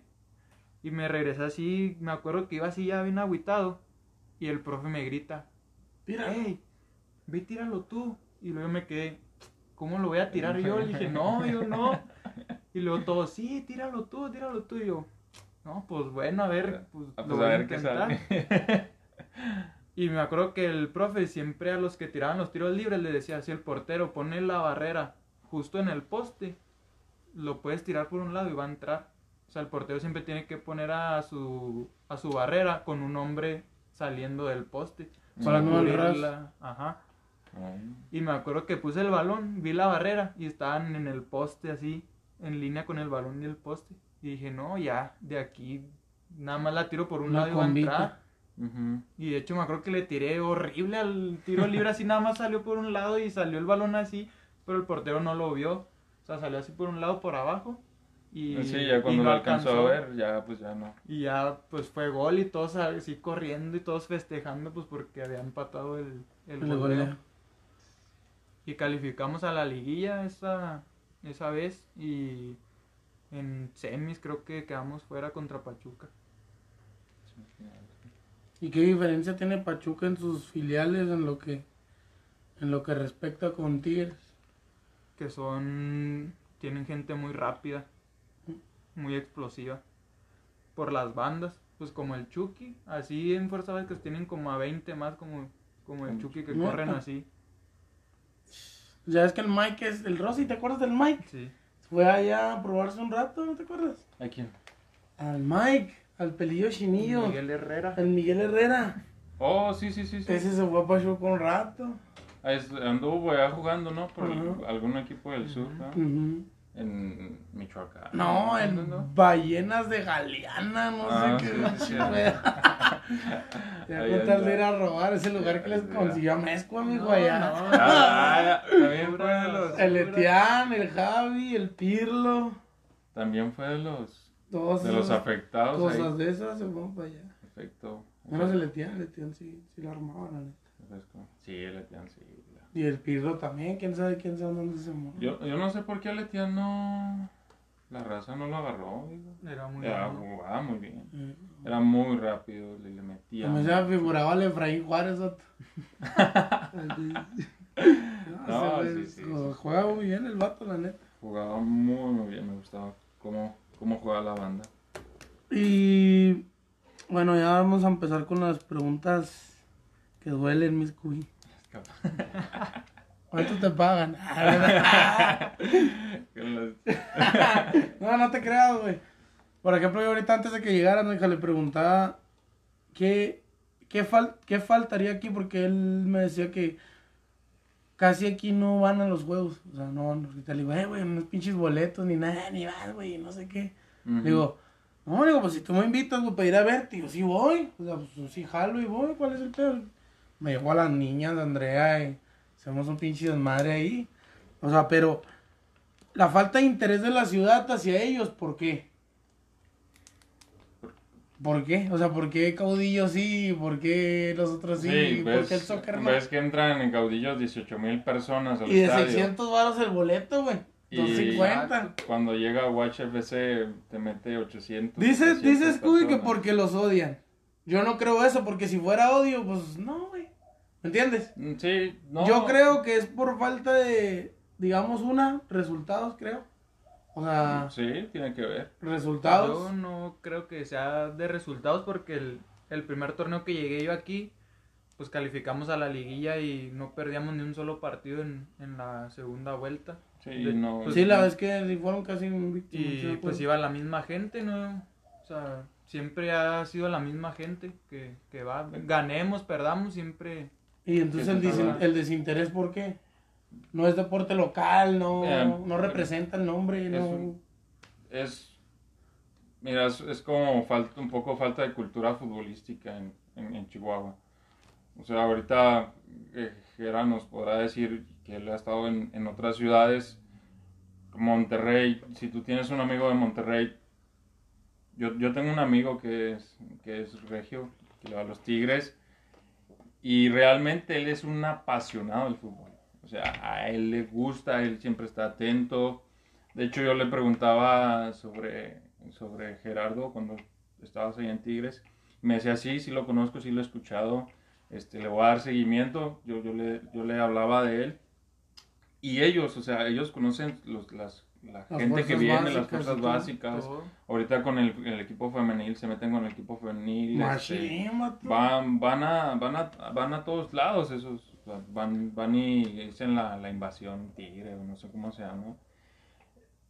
Y me regresé así, me acuerdo que iba así ya bien agüitado. Y el profe me grita, Tira. hey, ve tíralo tú. Y luego me quedé, ¿cómo lo voy a tirar yo? Le dije, no, yo no. Y luego todos, sí, tíralo tú, tíralo tú. Y yo, no, pues bueno, a ver, pues, Ah, lo pues voy a a ver qué intentar. sale. Y me acuerdo que el profe siempre a los que tiraban los tiros libres le decía, si el portero pone la barrera justo en el poste, lo puedes tirar por un lado y va a entrar. O sea, el portero siempre tiene que poner a su, a su barrera con un hombre saliendo del poste. Para no cubrirla. Ajá. Ay, Y me acuerdo que puse el balón, vi la barrera y estaban en el poste así, en línea con el balón y el poste. Y dije, no, ya, de aquí nada más la tiro por un lado y va a entrar. Y de hecho me acuerdo que le tiré horrible al tiro libre, así nada más salió por un lado y salió el balón así, pero el portero no lo vio. O sea, salió así por un lado, por abajo. Y, Sí, ya cuando lo alcanzó a ver, ya pues ya no. Y ya pues fue gol y todos así corriendo y todos festejando pues porque había empatado el, el, El goleo. Y calificamos a la liguilla esa, esa vez y en semis creo que quedamos fuera contra Pachuca. ¿Y qué diferencia tiene Pachuca en sus filiales en lo que en lo que respecta con Tigres? Que son, tienen gente muy rápida, muy explosiva. Por las bandas, pues como el Chucky, así en Fuerza Básicas tienen como a 20 más como, como el Chucky que corren así. Ya es que el Mike es el Rossi, ¿te acuerdas del Mike? Sí. Fue allá a probarse un rato, ¿no te acuerdas? ¿A quién? Al Mike, al pelillo chinillo, Miguel Herrera. al Miguel Herrera. Oh, sí, sí, sí. sí. Ese se fue a Pachuca un rato. Ah, Anduvo allá jugando, ¿no? Por el- algún equipo del sur, ¿no? Ujú. En Michoacán. No, en. Ballenas de Galeana, no Ah, sé qué. sí, sí, sí. Te Ahí voy a contar anda. de ir a robar ese lugar que les consiguió a Mezco, amigo, No, allá. no. Ah, también fue de los. El Etián, el Javi, el Pirlo, También fue de los. todos De los afectados cosas ahí. de esas se fueron para allá. Efecto. Menos el Etián, el Etián sí, sí la armaba, la neta. Sí, el Etián, sí. Y el Pirlo también, quién sabe quién sabe dónde se murió. Yo, yo no sé por qué el Etián no. La raza no lo agarró, digo. Era muy Era, bueno. jugaba muy bien. Eh, Era muy rápido, le, le metía. A mí se me figuraba el Efraín Juárez. otro. No, sí, sí, sí. Juega muy bien el vato, la neta. Jugaba muy, muy bien. Me gustaba cómo, cómo jugaba la banda. Y bueno, ya vamos a empezar con las preguntas que duelen, mis cuy. ¿Cuánto te pagan? Las- no, no te creas, güey. Por ejemplo, yo ahorita antes de que llegaran, hija, le preguntaba qué, qué, fal- qué faltaría aquí, porque él me decía que casi aquí no van a los juegos. O sea, no, ahorita le digo, eh, güey, no pinches boletos ni nada, ni vas, güey, no sé qué. Digo, no, digo, pues si tú me invitas, güey, para ir a verte, digo, sí voy. O sea, pues sí jalo y voy, ¿cuál es el pedo? Me llevo a las niñas de Andrea y Hacemos un pinche desmadre ahí. O sea, pero la falta de interés de la ciudad hacia ellos, ¿por qué? ¿Por qué? O sea, ¿por qué Caudillo sí? ¿Por qué los otros sí? Sí, ¿Por ves, qué el soccer no? ves que entran en caudillos 18 mil personas al Y de estadio. 600 varos el boleto, güey. Y- 250. Cuando llega Watch FC te mete 800. Dice, 700 dice Scooby que porque los odian. Yo no creo eso, porque si fuera odio, pues no, güey. ¿Me entiendes? Mm, Sí, no. Yo creo que es por falta de, digamos, una, resultados, creo. O sea, Sí, tiene que ver. resultados. Yo no creo que sea de resultados porque el, el primer torneo que llegué yo aquí, pues calificamos a la liguilla y no perdíamos ni un solo partido en, en la segunda vuelta. Sí, De- no. pues, Sí, la vez que sí fueron casi me Y acuerdo. pues iba la misma gente, ¿no? O sea, siempre ha sido la misma gente que, que va. Ganemos, perdamos, siempre. Y entonces el, desin- el desinterés, ¿por qué? No es deporte local, no, no representa el nombre, es no. Es. Mira, es, es como falta, un poco falta de cultura futbolística en, en, en Chihuahua. O sea, ahorita eh, Gera nos podrá decir que él ha estado en, en otras ciudades, Monterrey. Si tú tienes un amigo de Monterrey, yo, yo tengo un amigo que es, que es regio, que va a los Tigres, y realmente él es un apasionado del fútbol. O sea, a él le gusta, él siempre está atento. De hecho, yo le preguntaba sobre, sobre Gerardo cuando estabas ahí en Tigres. Me decía, sí, sí lo conozco, sí lo he escuchado. Este, le voy a dar seguimiento. Yo, yo, le, yo le hablaba de él. Y ellos, o sea, ellos conocen los, las, la Las gente que viene, las fuerzas básicas. todo. Ahorita con el, el equipo femenil, se meten con el equipo femenil. este, van, van, a, van, a, van a todos lados esos. van, van y dicen la, la invasión tigre, no sé cómo se llama.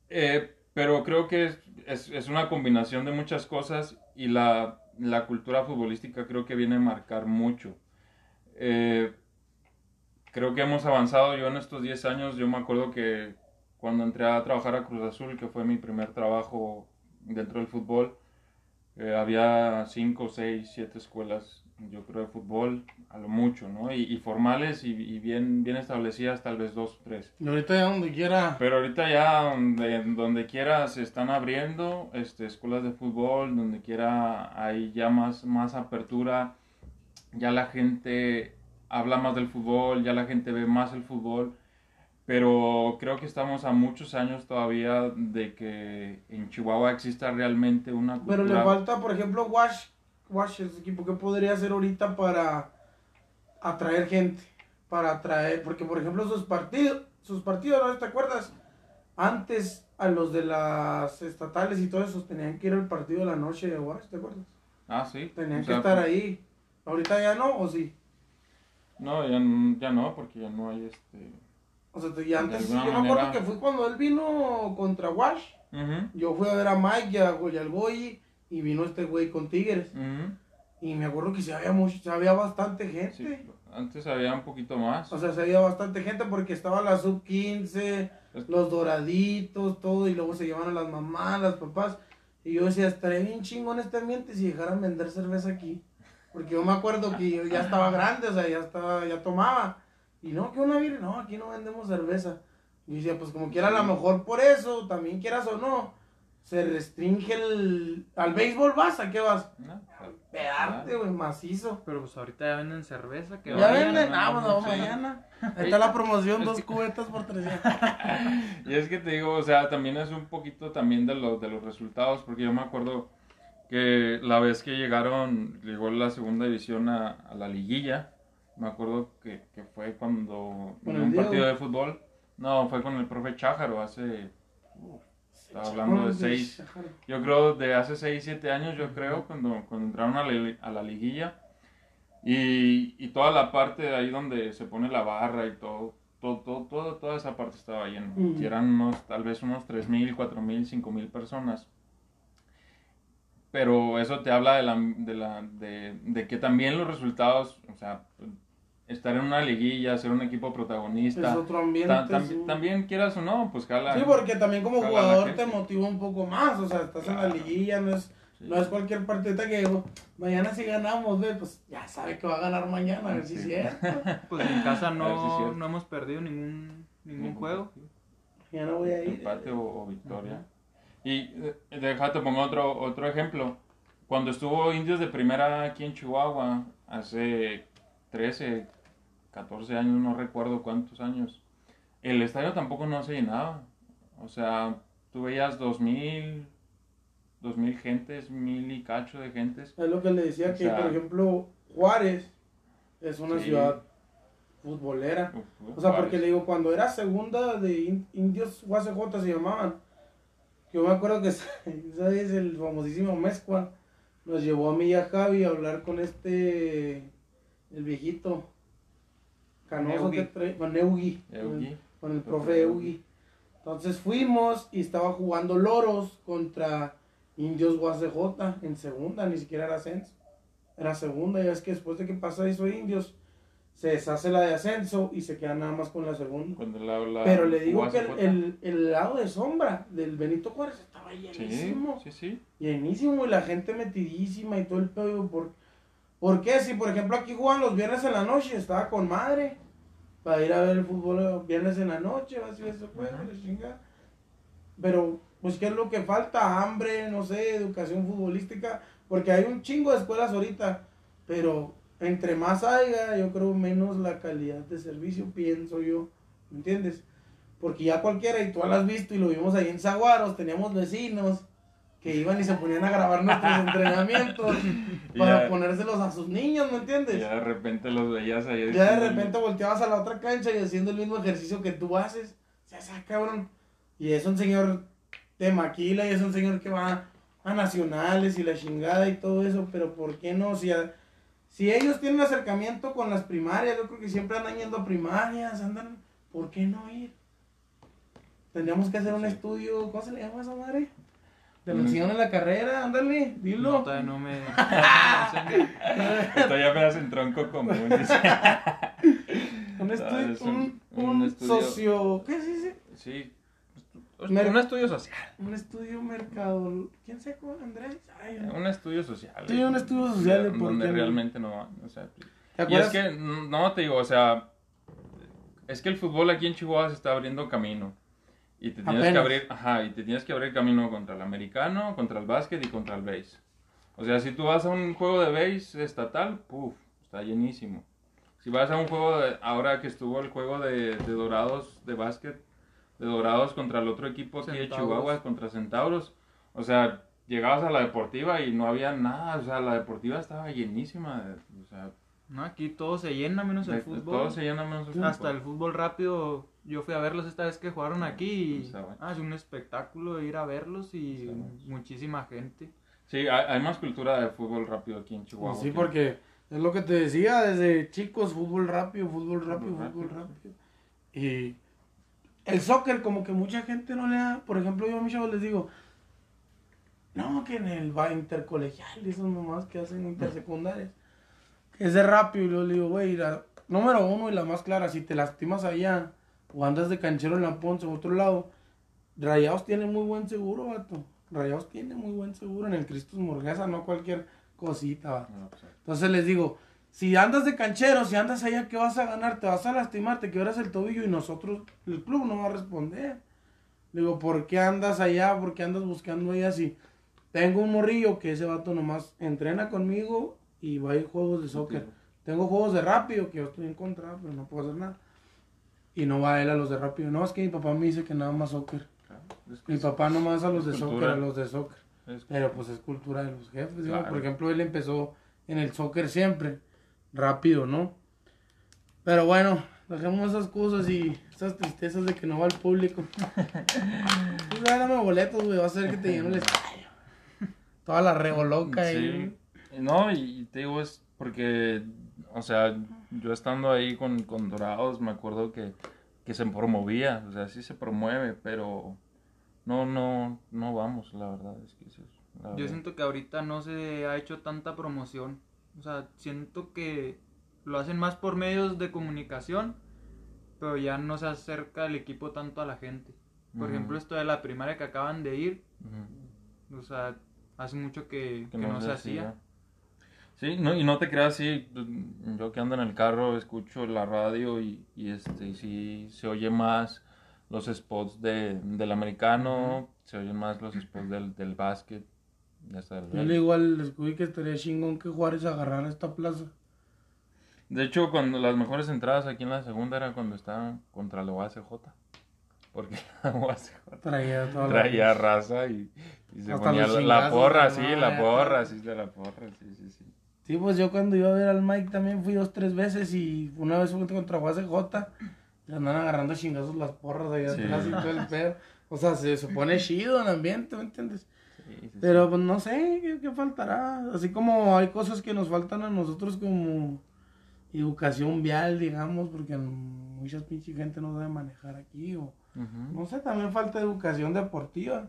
Eh, pero creo que es, es, es una combinación de muchas cosas y la, la cultura futbolística creo que viene a marcar mucho. Eh, creo que hemos avanzado. Yo en estos 10 años, yo me acuerdo que cuando entré a trabajar a Cruz Azul, que fue mi primer trabajo dentro del fútbol, eh, había 5, 6, 7 escuelas, yo creo, de fútbol, a lo mucho, ¿no? Y, y formales y, y bien, bien establecidas, tal vez dos tres. Y ahorita ya donde quiera. Pero ahorita ya donde, donde quiera se están abriendo este, escuelas de fútbol, donde quiera hay ya más, más apertura, ya la gente habla más del fútbol, ya la gente ve más el fútbol, pero creo que estamos a muchos años todavía de que en Chihuahua exista realmente una Pero le falta, por ejemplo, Wash, Wash, ese equipo, ¿qué podría hacer ahorita para atraer gente? Para atraer, porque por ejemplo sus partidos, sus partidos, ¿no te acuerdas? Antes a los de las estatales y todo eso tenían que ir al partido de la noche de Wash, ¿te acuerdas? Ah, sí. Tenían O que estar ahí. Ahorita ya no, o sí. No, ya, ya no, porque ya no hay este... O sea, y antes, yo me acuerdo manera- que fue cuando él vino contra Wash. Yo fui a ver a Mike y a y al Goyi y vino este güey con Tigres. Y me acuerdo que se había, mucho, se había bastante gente. Sí, antes había un poquito más. O sea, se había bastante gente porque estaba la sub 15, Es- los doraditos, todo, y luego se llevaban a las mamás, las papás. Y yo decía, estaría bien chingón este ambiente si dejaran vender cerveza aquí. Porque yo me acuerdo que yo ya estaba grande, o sea, ya estaba, ya tomaba. Y no, que una birra, no, aquí no vendemos cerveza. Y decía, pues como quiera, a lo mejor por eso, también quieras o no, se restringe el... Al béisbol vas, ¿a qué vas? No, Pedarte, güey, macizo. Pero pues ahorita ya venden cerveza. Que Ya venden, ¿no? ah, vamos sí. mañana. Ahí está la promoción, Es dos que- cubetas por 300. Y es que te digo, o sea, también es un poquito también de, los de los resultados, porque yo me acuerdo que la vez que llegaron, llegó la segunda división a, a la liguilla, me acuerdo que, que fue cuando ¿Con en un Diego? partido de fútbol, no, fue con el profe Chájaro hace, estaba hablando de seis, yo creo de hace 6, 7 años, yo creo, cuando, cuando entraron a la, a la liguilla. Y, y toda la parte de ahí donde se pone la barra y todo, todo, todo, todo- toda esa parte estaba llena. Y eran unos, tal vez unos 3.000, 4.000, 5.000 personas. Pero eso te habla de, la, de, la, de, de que también los resultados, o sea, estar en una liguilla, ser un equipo Es protagonista, otro ambiente. ta- tam- sí. también quieras o no, pues jala. Sí, porque también como jugador te motiva un poco más. O sea, estás en la liguilla, no es, Sí. No es cualquier partida que digo, mañana si ganamos, ve, pues ya sabe que va a ganar mañana, a ver si es cierto. Pues en casa A ver si es no, no hemos perdido ningún, ningún juego. Ya no voy a ir. Empate o, o victoria. Y eh, déjate pongo otro, otro ejemplo. Cuando estuvo Indios de primera aquí en Chihuahua, hace 13, 14 años, no recuerdo cuántos años, el estadio tampoco no se llenaba. O sea, tú veías 2000, 2000 gentes, mil y cacho de gentes. Es lo que le decía O que, sea- por ejemplo, Juárez es una Sí. ciudad futbolera. Uf, O sea, Juárez. porque le digo, cuando era segunda de in- Indios UACJ se llamaban. Yo me acuerdo que, ¿sabes? El famosísimo Mezcua nos llevó a mí y a Javi a hablar con este, el viejito canoso que con Eugi. con el profe Eugi. Entonces fuimos y estaba jugando Loros contra Indios UACJ en segunda, ni siquiera era ascenso. Era segunda, ya es que después de que pasa eso Indios, se deshace la de ascenso y se queda nada más con la segunda. Cuando la, la Pero le digo que el, el, el lado de sombra del Benito Juárez estaba llenísimo. sí, sí. Llenísimo y la gente metidísima y todo el pedo. ¿Por, ¿Por qué? Si por ejemplo aquí juegan los viernes en la noche, estaba con madre. Para ir a ver el fútbol los viernes en la noche, vas a ver ese juego, Ajá. la chingada. Pero, pues, ¿qué es lo que falta? Hambre, no sé, educación futbolística. Porque hay un chingo de escuelas ahorita. Pero entre más haya, yo creo menos la calidad de servicio, pienso yo. ¿Me entiendes? Porque ya cualquiera, y tú lo has visto y lo vimos ahí en Zaguaros, teníamos vecinos que iban y se ponían a grabar nuestros entrenamientos para ya- ponérselos a sus niños, ¿me entiendes? ya de repente los veías ahí. Ya de repente volteabas a la otra cancha y haciendo el mismo ejercicio que tú haces. O sea, esa cabrón. Y es un señor de maquila y es un señor que va a nacionales y la chingada y todo eso. Pero ¿por qué no? Si, a- si ellos tienen acercamiento con las primarias, yo creo que siempre andan yendo a primarias, andan. ¿Por qué no ir? Tendríamos que hacer un estudio. ¿Cómo se le llama esa madre? De Un- la en la carrera, ándale, dilo. No, todavía no me. Estoy apenas en tronco común. dice. un estudio, es un, un- un un estudio- socio. ¿Qué se dice? Sí. Mer- Un estudio social. Un estudio mercado. ¿Quién se acuerda, Andrés? Ay. Un estudio social. Sí, un estudio social Donde qué no. realmente no. O sea, ¿Te y es que, no te digo, o sea, es que el fútbol aquí en Chihuahua se está abriendo camino. Y te tienes que Apenas. abrir, ajá, y te tienes que abrir camino contra el americano, contra el básquet y contra el base. O sea, si tú vas a un juego de base estatal, puf, está llenísimo. Si vas a un juego de, ahora que estuvo el juego de, de Dorados de básquet, de Dorados contra el otro equipo aquí de. Chihuahua, contra Centauros, o sea, llegabas a la deportiva y no había nada, o sea, la deportiva estaba llenísima, de- o sea, No, aquí todo se llena menos el de- fútbol. todo se llena menos el Hasta fútbol. el fútbol rápido, yo fui a verlos esta vez que jugaron aquí y ah, es un espectáculo ir a verlos y muchísima gente. Sí, hay, hay más cultura de fútbol rápido aquí en Chihuahua. Sí, que- porque es lo que te decía desde chicos, fútbol rápido, fútbol rápido, Fútbol fútbol rápido, rápido. Y el soccer como que mucha gente no le da, por ejemplo, yo a mis chavos les digo, no, que en el va intercolegial, y esas mamás que hacen intersecundarias, es de rápido, y luego le digo, güey, la- número uno y la más clara, si te lastimas allá, o andas de canchero en la Ponce o otro lado, Rayados tiene muy buen seguro, vato. Rayados tiene muy buen seguro en el Cristo Morguesa, no cualquier cosita, vato. No, pues, Entonces les digo, si andas de canchero, si andas allá, ¿qué vas a ganar? Te vas a lastimar, te quebras el tobillo y nosotros, el club no va a responder. Digo, ¿por qué andas allá? ¿Por qué andas buscando allá? Si tengo un morrillo que ese vato nomás entrena conmigo y va a ir juegos de soccer. Tengo juegos de rápido que yo estoy en contra, pero no puedo hacer nada. Y no va él a los de rápido. No, es que mi papá me dice que nada más soccer. claro, es que Mi papá nomás a los de soccer, a los de soccer. es- Pero pues es cultura de los jefes. Por ejemplo, él empezó en el soccer siempre, rápido, ¿no? Pero bueno, dejemos esas cosas y esas tristezas de que no va el público. Pues dame boletos, güey, va a ser que te lleno el estadio. Toda la revoloca. Sí. No, y, te digo, es porque, o sea, yo estando ahí con, con Dorados, me acuerdo que, que se promovía, o sea, sí se promueve, pero no, no, no vamos, la verdad, es que eso es la Yo verdad. siento que ahorita no se ha hecho tanta promoción. O sea, siento que lo hacen más por medios de comunicación, pero ya no se acerca el equipo tanto a la gente. Por ejemplo, esto de la primaria que acaban de ir, o sea, hace mucho que, que no, se hacía. Sí, no, y no te creas así, pues, yo que ando en el carro escucho la radio y, y este, y sí se oye más los spots de, del americano, se oyen más los spots del, del básquet. Ya está, Yo le digo al Scooby que estaría chingón que Juárez agarrara esta plaza. De hecho, cuando las mejores entradas aquí en la segunda era cuando estaban contra la UACJ. Porque la UACJ Traía toda la- traía raza y, y se Hasta ponía la, porra, sí, la porra, sí, de la porra, sí, sí, sí. Sí, pues yo cuando iba a ver al Mike también fui dos, tres veces y una vez fui contra UACJ y andan agarrando chingazos las porras allá Sí. atrás y todo el pedo. O sea, se, se pone chido el ambiente, ¿me entiendes? Sí, sí, sí. Pero pues no sé, ¿qué, qué faltará? Así como hay cosas que nos faltan a nosotros como educación vial, digamos, porque mucha pinche gente no sabe manejar aquí o... No sé, también falta educación deportiva.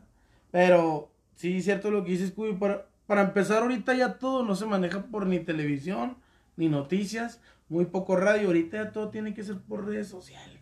Pero sí, es cierto lo que dices, Cuy. Para, para empezar, ahorita ya todo no se maneja por ni televisión, ni noticias, muy poco radio. Ahorita ya todo tiene que ser por redes sociales.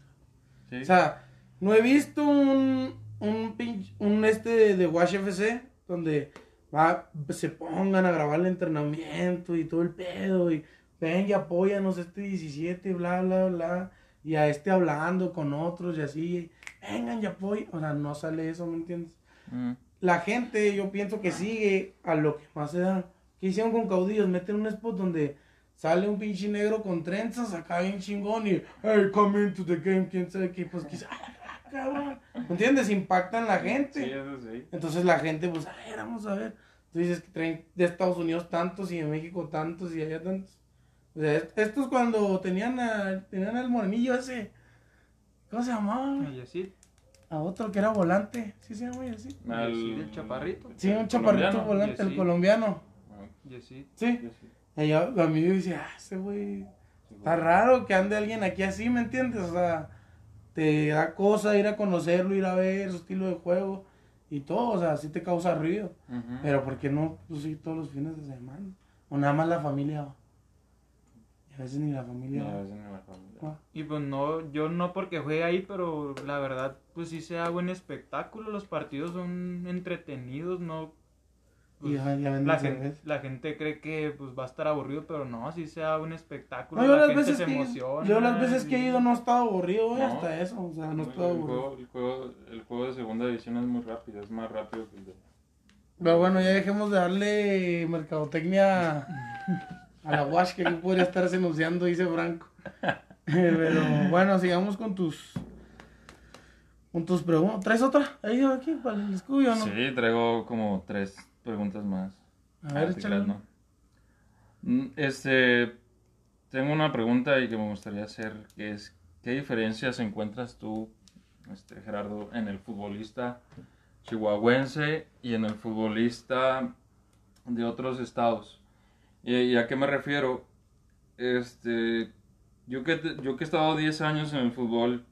Sí. O sea, no he visto un, un, pinch- un este de, de Wash FC donde va, se pongan a grabar el entrenamiento y todo el pedo y ven y apóyanos este 17, bla, bla, bla. Y a este hablando con otros y así, vengan y apoyen. O sea, no sale eso, ¿me entiendes? Mm. La gente, yo pienso que sigue a lo que más se da. ¿Qué hicieron con caudillos? Meten un spot donde sale un pinche negro con trenzas acá bien chingón y, hey, come into the game, quién sabe qué, pues quizá, "Ah, cabrón. ¿Me entiendes? Impactan la gente. Sí, eso sí. Entonces la gente, pues, a ver, vamos a ver. Tú dices que traen de Estados Unidos tantos y de México tantos y allá tantos. O sea, est- estos cuando tenían, a, tenían al morenillo ese, ¿cómo se llamaba? Y así, A otro que era volante, ¿sí se llama así? Al- sí, el chaparrito. Sí, un el chaparrito colombiano. volante, el colombiano. Ah, y así. Sí. sí, sí. Y yo- a mí yo decía, ah, ese güey, está raro que ande alguien aquí así, ¿me entiendes? O sea, te da cosa ir a conocerlo, ir a ver su estilo de juego y todo, o sea, sí te causa ruido. Pero ¿por qué no pues, sí, todos los fines de semana? O nada más la familia va. A veces ni la familia No, va. ese no me familia. Y pues no, yo no porque juegue ahí, pero la verdad, pues sí se da buen espectáculo. Los partidos son entretenidos, no. Y pues, ya, ya la, gente, la gente cree que pues va a estar aburrido, pero no, sí se da buen espectáculo. No, yo la las gente veces se que, emociona. yo las veces que he ido no he estado aburrido, No. hasta eso, o sea, no he el, estado aburrido. juego, el, juego, el juego de segunda división es muy rápido, es más rápido que el de... Pero bueno, ya dejemos de darle mercadotecnia a la Wash que aquí podría estarse anunciando, dice Franco. Pero bueno, sigamos con tus con tus preguntas. ¿Traes otra? Ahí aquí para el estudio, ¿no? Sí, traigo como tres preguntas más. A ver, échale. Mm, Este, tengo una pregunta y que me gustaría hacer, que es, ¿qué diferencias encuentras tú, este, Gerardo, en el futbolista chihuahuense y en el futbolista de otros estados? ¿Y, a qué me refiero? Este, yo que, yo que he estado 10 años en el fútbol,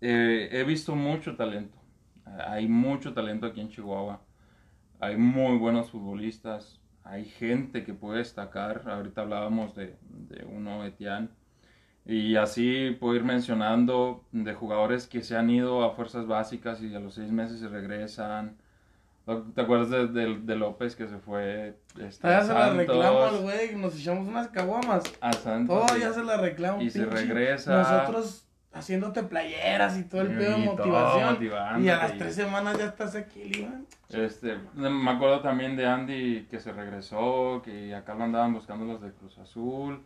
eh, he visto mucho talento. Hay mucho talento aquí en Chihuahua. Hay muy buenos futbolistas. Hay gente que puede destacar. Ahorita hablábamos de, de uno, Etienne. Y así puedo ir mencionando de jugadores que se han ido a fuerzas básicas y a los seis meses se regresan. ¿Te acuerdas de, de- de López que se fue este, Ah, ya se la reclamo al güey, nos echamos unas caguamas. A Santos. Todo ya se la reclamo. y se regresa. Nosotros haciéndote playeras y todo el pedo de motivación. Y a las tres semanas ya estás aquí, Iván. Este, me acuerdo también de Andy que se regresó, que acá lo andaban buscando los de Cruz Azul.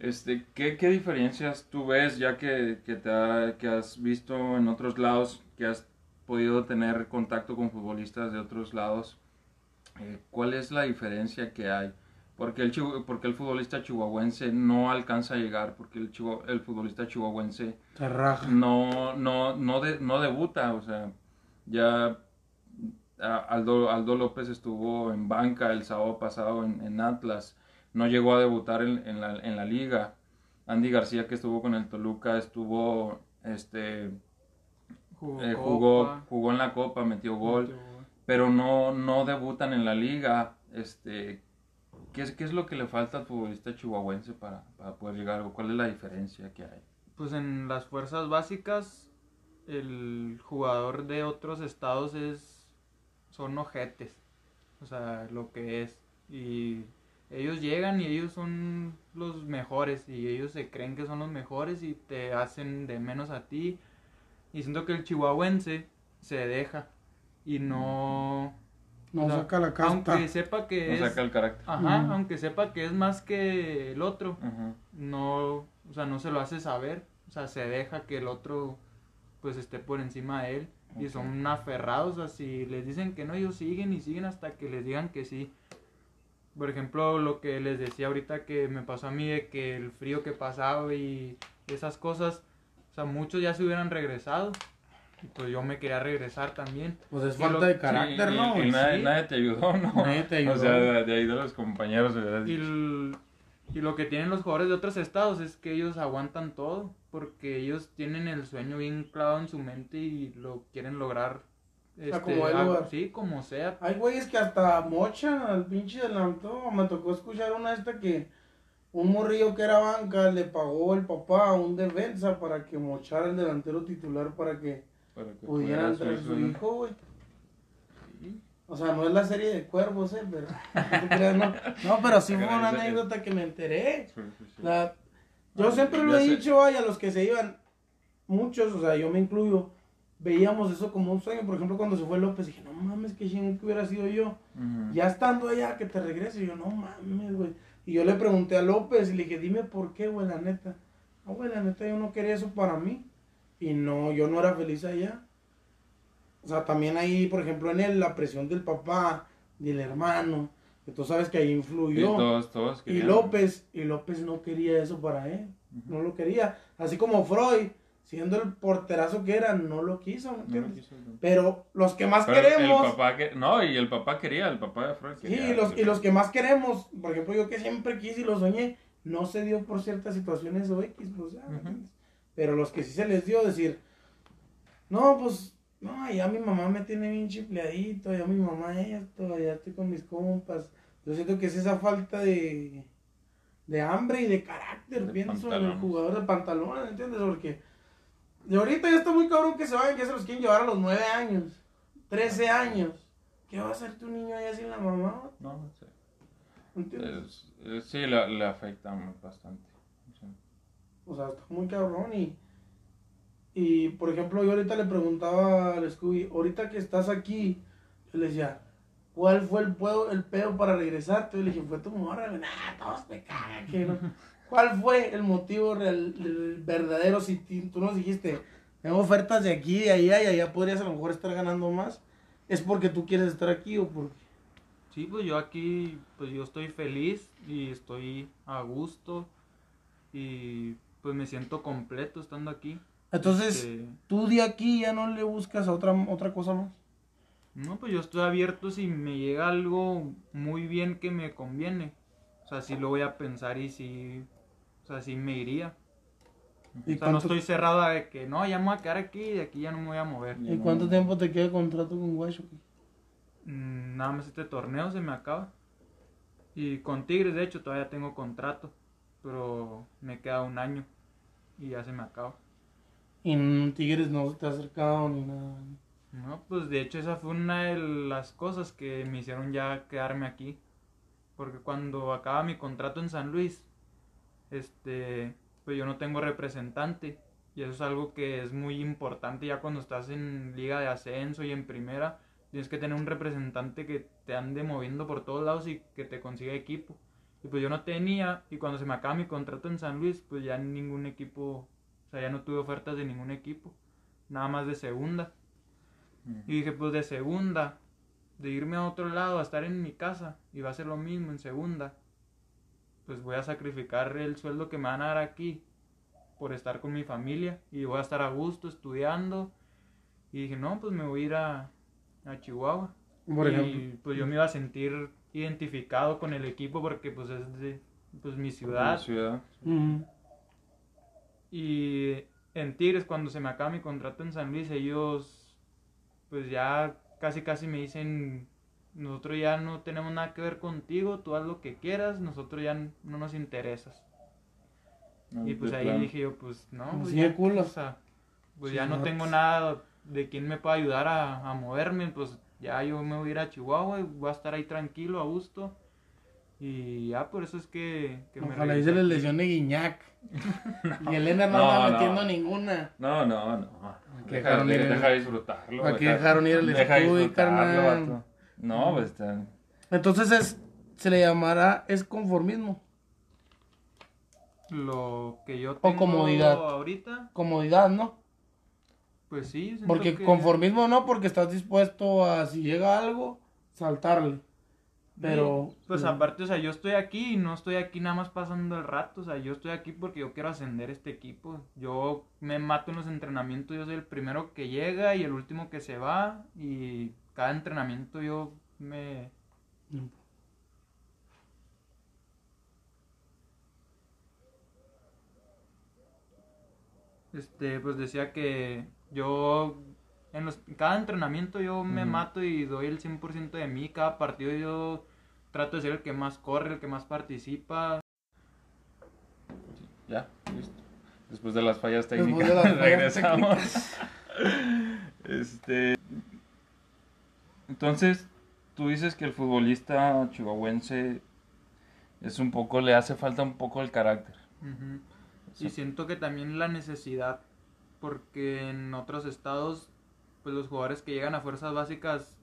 Este, ¿qué, qué diferencias tú ves ya que, que, te ha- que has visto en otros lados, que has podido tener contacto con futbolistas de otros lados? Eh, ¿Cuál es la diferencia que hay? Porque el, porque el futbolista chihuahuense no alcanza a llegar, porque el, chihu- el futbolista chihuahuense no, no, no, de- no debuta, o sea, ya Aldo, Aldo López estuvo en banca el sábado pasado en, en Atlas, no llegó a debutar en, en la, en la liga. Andy García que estuvo con el Toluca estuvo, este, Jugó, eh, jugó, jugó en la Copa, metió gol, metió gol. pero no, no debutan en la liga. Este, ¿qué es, qué es lo que le falta al futbolista chihuahuense para, para poder llegar? ¿O cuál es la diferencia que hay? Pues en las fuerzas básicas, el jugador de otros estados es son ojetes. o sea, lo que es. Y ellos llegan y ellos son los mejores y ellos se creen que son los mejores y te hacen de menos a ti. Y siento que el chihuahuense se deja y no... No o sea, saca la casta. Aunque sepa que No es... saca el carácter. Ajá, aunque sepa que es más que el otro, Ajá. no, o sea, no se lo hace saber, o sea, se deja que el otro pues esté por encima de él y Ok. son aferrados, o sea, si les dicen que no, ellos siguen y siguen hasta que les digan que sí. Por ejemplo, lo que les decía ahorita que me pasó a mí de que el frío que pasaba y esas cosas, sea, muchos ya se hubieran regresado y pues yo me quería regresar también. Pues es Y falta lo- de carácter, Sí, ¿no? Y, nadie, Sí. nadie te ayudó, ¿no? Nadie te ayudó. O sea, de, de ahí de los compañeros, ¿verdad? Y, el- y lo que tienen los jugadores de otros estados es que ellos aguantan todo, porque ellos tienen el sueño bien clavado en su mente y lo quieren lograr. sea, como el a- lugar. sí, como sea. Hay güeyes que hasta mochan al pinche delantero. Me tocó escuchar una esta que un morrillo que era banca le pagó el papá a un defensa para que mochara el delantero titular para que Para que pudiera entrar su hijo, güey. O sea, no es la serie de cuervos, eh, pero. No, no. Pero sí fue una anécdota que me enteré. Sí, sí, sí. La- yo Ah, siempre lo he sé. dicho, vaya, a los que se iban, muchos, o sea, yo me incluyo, veíamos eso como un sueño. Por ejemplo, cuando se fue López, dije, no mames, qué chingón que hubiera sido yo. Ya estando allá, que te regrese. Yo, no mames, güey. Y yo le pregunté a López y le dije, dime por qué, güey, la neta. No, güey, la neta, yo no quería eso para mí. Y no, yo no era feliz allá. O sea, también ahí, por ejemplo, en él, la presión del papá, del hermano, que tú sabes que ahí influyó. todos, todos Y López, y López no quería eso para él. No lo quería. Así como Freud, siendo el porterazo que era, no lo quiso, ¿me No lo entiendes? quiso, no. Pero los que más Pero queremos. El papá que... No, y el papá quería, el papá de Sí, quería. y los, y los que más queremos, por ejemplo, yo que siempre quise y lo soñé, no se dio por ciertas situaciones o X, pues ya, ¿me entiendes? Pero los que sí se les dio, decir, no, pues, no, ya mi mamá me tiene bien chipleadito, ya mi mamá esto, ya estoy con mis compas. Yo siento que es esa falta de, de hambre y de carácter, De pienso, en el jugador de pantalones, ¿entiendes? Porque de ahorita ya está muy cabrón que se vayan, que se los quieren llevar a los 9 años, 13 años. ¿Qué va a hacer tu niño allá sin la mamá? No, no sé. ¿Entiendes? Es- es- sí, le, le afecta bastante. Sí. O sea, está muy cabrón y... Y, por ejemplo, yo ahorita le preguntaba al Scooby, ahorita que estás aquí, yo le decía, ¿cuál fue el pedo, el pedo para regresarte? Yo le dije, fue tu morra, nah, todos me cagan, que no. ¿Cuál fue el motivo real, el verdadero? Si tú nos dijiste, tengo ofertas de aquí, de allá, y allá podrías a lo mejor estar ganando más, ¿es porque tú quieres estar aquí o porque...? Sí, pues yo aquí, pues yo estoy feliz y estoy a gusto y pues me siento completo estando aquí. Entonces, Este, tú de aquí ya no le buscas a otra, otra cosa más. No, pues yo estoy abierto si me llega algo muy bien que me conviene. O sea, sí lo voy a pensar y sí, o sea, sí me iría. ¿Y O sea, no estoy cerrado a de que no, ya me voy a quedar aquí y de aquí ya no me voy a mover. ¿Y no- cuánto tiempo te queda el contrato con Guacho? Mm, Nada más este torneo se me acaba. Y con Tigres, de hecho, todavía tengo contrato. Pero me queda un año y ya se me acaba. Y en Tigres no te ha acercado ni nada. No, pues de hecho esa fue una de las cosas que me hicieron ya quedarme aquí. Porque cuando acaba mi contrato en San Luis, este, pues yo no tengo representante. Y eso es algo que es muy importante ya cuando estás en liga de ascenso y en primera. Tienes que tener un representante que te ande moviendo por todos lados y que te consiga equipo. Y pues yo no tenía, y cuando se me acaba mi contrato en San Luis, pues ya ningún equipo, o sea, ya no tuve ofertas de ningún equipo. Nada más de segunda. Y dije, pues de segunda, de irme a otro lado, a estar en mi casa, y va a ser lo mismo en segunda, pues voy a sacrificar el sueldo que me van a dar aquí por estar con mi familia y voy a estar a gusto estudiando. Y dije, no, pues me voy a ir a, a Chihuahua. Por y ejemplo. pues yo me iba a sentir identificado con el equipo porque pues es de pues, mi ciudad. Ciudad. Ujú. Y en Tigres, cuando se me acaba mi contrato en San Luis, ellos pues ya casi casi me dicen, nosotros ya no tenemos nada que ver contigo, tú haz lo que quieras, nosotros ya no nos interesas. No, y pues de ahí dije yo, pues no, pues, ya, de culo. o sea, pues Sí, ya no no, tengo nada de quien me pueda ayudar a, a moverme, pues ya yo me voy a ir a Chihuahua y voy a estar ahí tranquilo, a gusto. Y ya por eso es que, que me Ojalá y regresé se les aquí. lesione Guiñac. y Elena no, No, no. metiendo ninguna. No, no, no. que Deja, dejaron de- ir deja disfrutarlo. ¿Para qué deja- dejaron ir el deja Scooby, disfrutarlo, carnal? No, pues está- Entonces es, se le llamará, es conformismo. Lo que yo O tengo comodidad. ahorita, Comodidad, ¿no? pues sí. Porque que- conformismo no, porque estás dispuesto a, si llega algo, saltarle. Pero. Pues aparte, o sea, yo estoy aquí y no estoy aquí nada más pasando el rato, o sea, yo estoy aquí porque yo quiero ascender este equipo. Yo me mato en los entrenamientos, yo soy el primero que llega y el último que se va y cada entrenamiento yo me... Este, pues decía que yo en los, cada entrenamiento yo me mato y doy el 100% de mí, cada partido yo trato de ser el que más corre, el que más participa. Ya, listo. Después de las fallas técnicas, de las fallas regresamos. este. Entonces, tú dices que el futbolista chihuahuense es un poco, le hace falta un poco el carácter. Sí. Y siento que también la necesidad, porque en otros estados, pues los jugadores que llegan a fuerzas básicas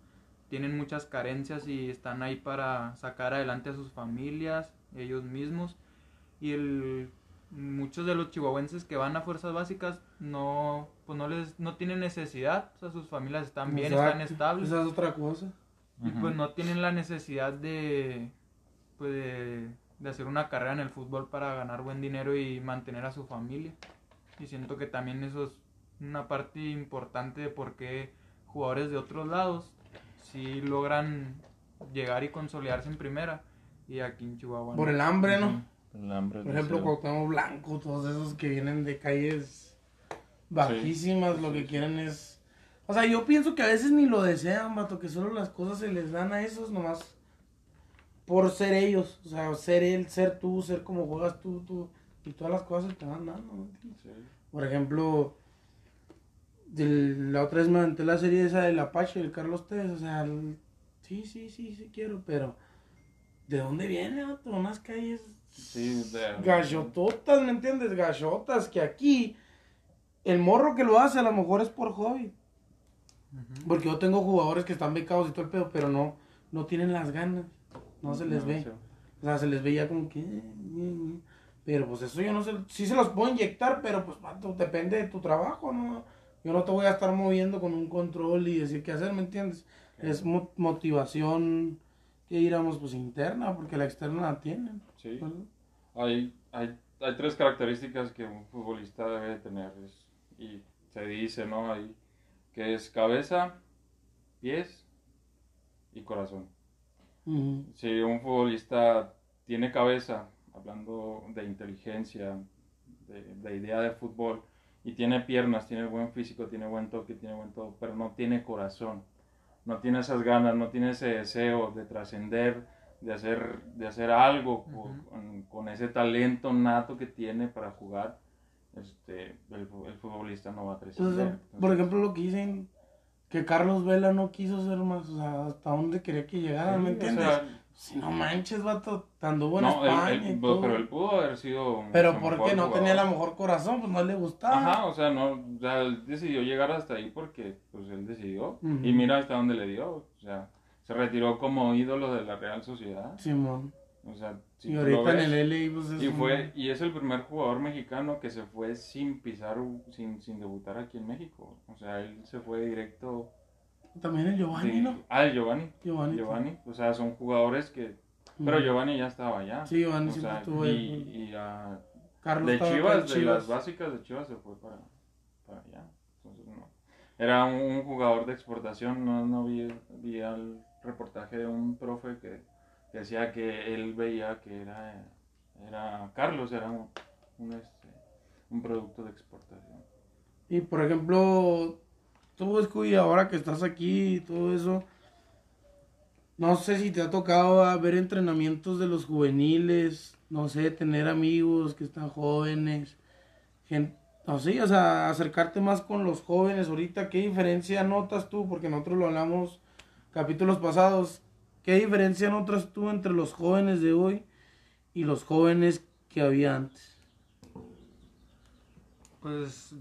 tienen muchas carencias y están ahí para sacar adelante a sus familias, ellos mismos. Y el, muchos de los chihuahuenses que van a fuerzas básicas no, pues no les, no tienen necesidad, o sea, sus familias están bien, están estables. Esa es otra cosa. Y pues no tienen la necesidad de, pues de, de hacer una carrera en el fútbol para ganar buen dinero y mantener a su familia. Y siento que también eso es una parte importante de por qué jugadores de otros lados sí logran llegar y consolidarse en primera y aquí en Chihuahua. Por no. el hambre, ¿no? El hambre, el Por ejemplo. Cuauhtémoc Blanco, todos esos que vienen de calles bajísimas, lo que quieren es... O sea, yo pienso que a veces ni lo desean, vato, que solo las cosas se les dan a esos nomás por ser ellos. O sea, ser él, ser tú, ser como juegas tú, tú. Y todas las cosas se te van dando, ¿no? Sí. Por ejemplo, la otra vez me aventé la serie esa del Apache, del Carlos Tevez, o sea, el- sí, sí, sí, sí quiero, pero ¿de dónde viene, vato? Unas calles Sí, de- gallototas, ¿me entiendes? Gallotas, que aquí el morro que lo hace a lo mejor es por hobby. Porque yo tengo jugadores que están becados y todo el pedo, pero no, no tienen las ganas, no se les No, ve. sí. O sea, se les veía como que... eh, eh, eh. Pero pues eso yo no sé, sí se los puedo inyectar, pero pues depende de tu trabajo, ¿no? Yo no te voy a estar moviendo con un control y decir qué hacer, ¿me entiendes? Es mo- motivación que diríamos pues interna, porque la externa la tienen. Sí. Hay, hay, hay tres características que un futbolista debe de tener. es- y se dice, ¿no? Ahí, que es cabeza, pies y corazón. Si un futbolista tiene cabeza, hablando de inteligencia, de, de idea de fútbol, y tiene piernas, tiene buen físico, tiene buen toque, tiene buen todo, pero no tiene corazón, no tiene esas ganas, no tiene ese deseo de trascender, de hacer, de hacer algo con ese talento nato que tiene para jugar, este, el, el futbolista no va a Entonces. Pues, por ejemplo, lo que dicen que Carlos Vela no quiso ser más, o sea, hasta dónde quería que llegara, ¿me Sí, o entiendes? sea, si no manches, vato, anduvo en no, España él- y todo. pero él pudo haber sido. Pero porque no jugador. tenía la mejor corazón, pues no le gustaba. Ajá, o sea, no, o sea, él decidió llegar hasta ahí porque, pues, él decidió. Y mira hasta dónde le dio, o sea, se retiró como ídolo de la Real Sociedad. Simón. O sea, si y ahorita ves, en el LA, pues es y un- fue, y es el primer jugador mexicano que se fue sin pisar, sin, sin debutar aquí en México. O sea, él se fue directo También el Giovanni, de- ¿no? Ah, el Giovanni. Giovanni. Giovanni. O sea, son jugadores que. Pero. Giovanni ya estaba allá. Sí, Giovanni o siempre sea, estuvo y, ahí. y a- Carlos de Chivas, de Chivas. las básicas de Chivas se fue para, para allá. Entonces, no. Era un, un jugador de exportación, no, no vi, vi el reportaje de un profe que decía que él veía que era, era Carlos, era un, un, este, producto de exportación. Y por ejemplo, tú, Scooby, ahora que estás aquí y todo eso, no sé si te ha tocado ver entrenamientos de los juveniles, no sé, tener amigos que están jóvenes, no sé, o sea, acercarte más con los jóvenes ahorita, ¿qué diferencia notas tú? Porque nosotros lo hablamos capítulos pasados, ¿qué diferencia notas tú entre los jóvenes de hoy y los jóvenes que había antes? Pues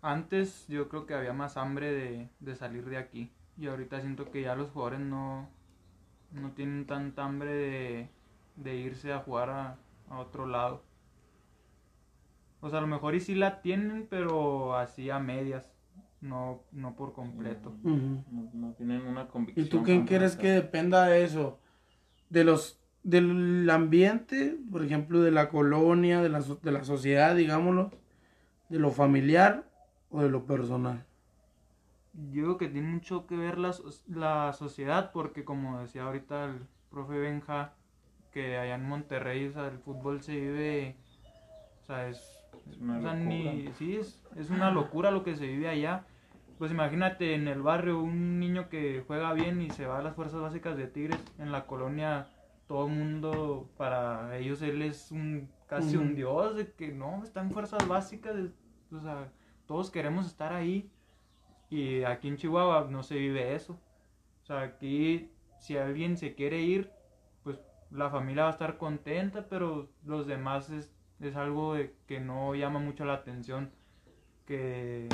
antes yo creo que había más hambre de, de salir de aquí. Y ahorita siento que ya los jugadores no, no tienen tanta hambre de, de irse a jugar a, a otro lado. O sea, a lo mejor y sí la tienen, pero así a medias, no, no por completo. Ujú. No, no tienen una convicción. ¿Y tú quién completa. quieres que dependa de eso? De los del ambiente, por ejemplo, de la colonia, de la, so- de la sociedad, digámoslo, de lo familiar o de lo personal. Yo creo que tiene mucho que ver la, la sociedad, porque como decía ahorita el profe Benja, que allá en Monterrey, o sea, el fútbol se vive, o sea, es, Es una o sea, locura. ni- sí, es, es una locura lo que se vive allá. Pues imagínate en el barrio un niño que juega bien y se va a las fuerzas básicas de Tigres, en la colonia todo el mundo, para ellos él es un casi un dios, de que no, está en fuerzas básicas, de- o sea, todos queremos estar ahí. Y aquí en Chihuahua no se vive eso. O sea, aquí si alguien se quiere ir, pues la familia va a estar contenta, pero los demás es, es algo de que no llama mucho la atención. Que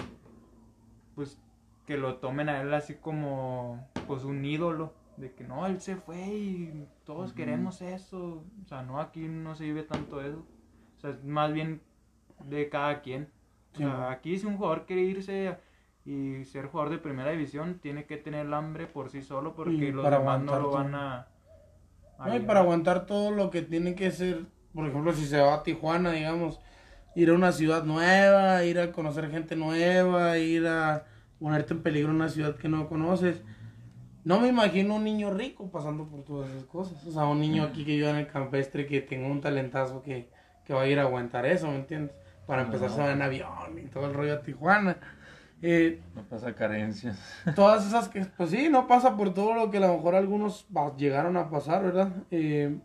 pues que lo tomen a él así como pues un ídolo. De que no, él se fue y todos queremos eso. O sea, no, aquí no se vive tanto eso. O sea, es más bien de cada quien. O sea, aquí si un jugador quiere irse y ser jugador de primera división, tiene que tener el hambre por sí solo porque Y los demás no lo van a... a No, y para aguantar todo lo que tiene que ser, por ejemplo, si se va a Tijuana, digamos, ir a una ciudad nueva, ir a conocer gente nueva, ir a ponerte en peligro en una ciudad que no conoces. No me imagino un niño rico pasando por todas esas cosas. O sea, un niño aquí que viva en el campestre que tenga un talentazo que, que va a ir a aguantar eso, ¿me entiendes? Para empezar No. se va en avión y todo el rollo a Tijuana. Eh, No pasa carencias. todas esas que, pues sí, no pasa por todo lo que a lo mejor algunos llegaron a pasar, ¿verdad? Eh,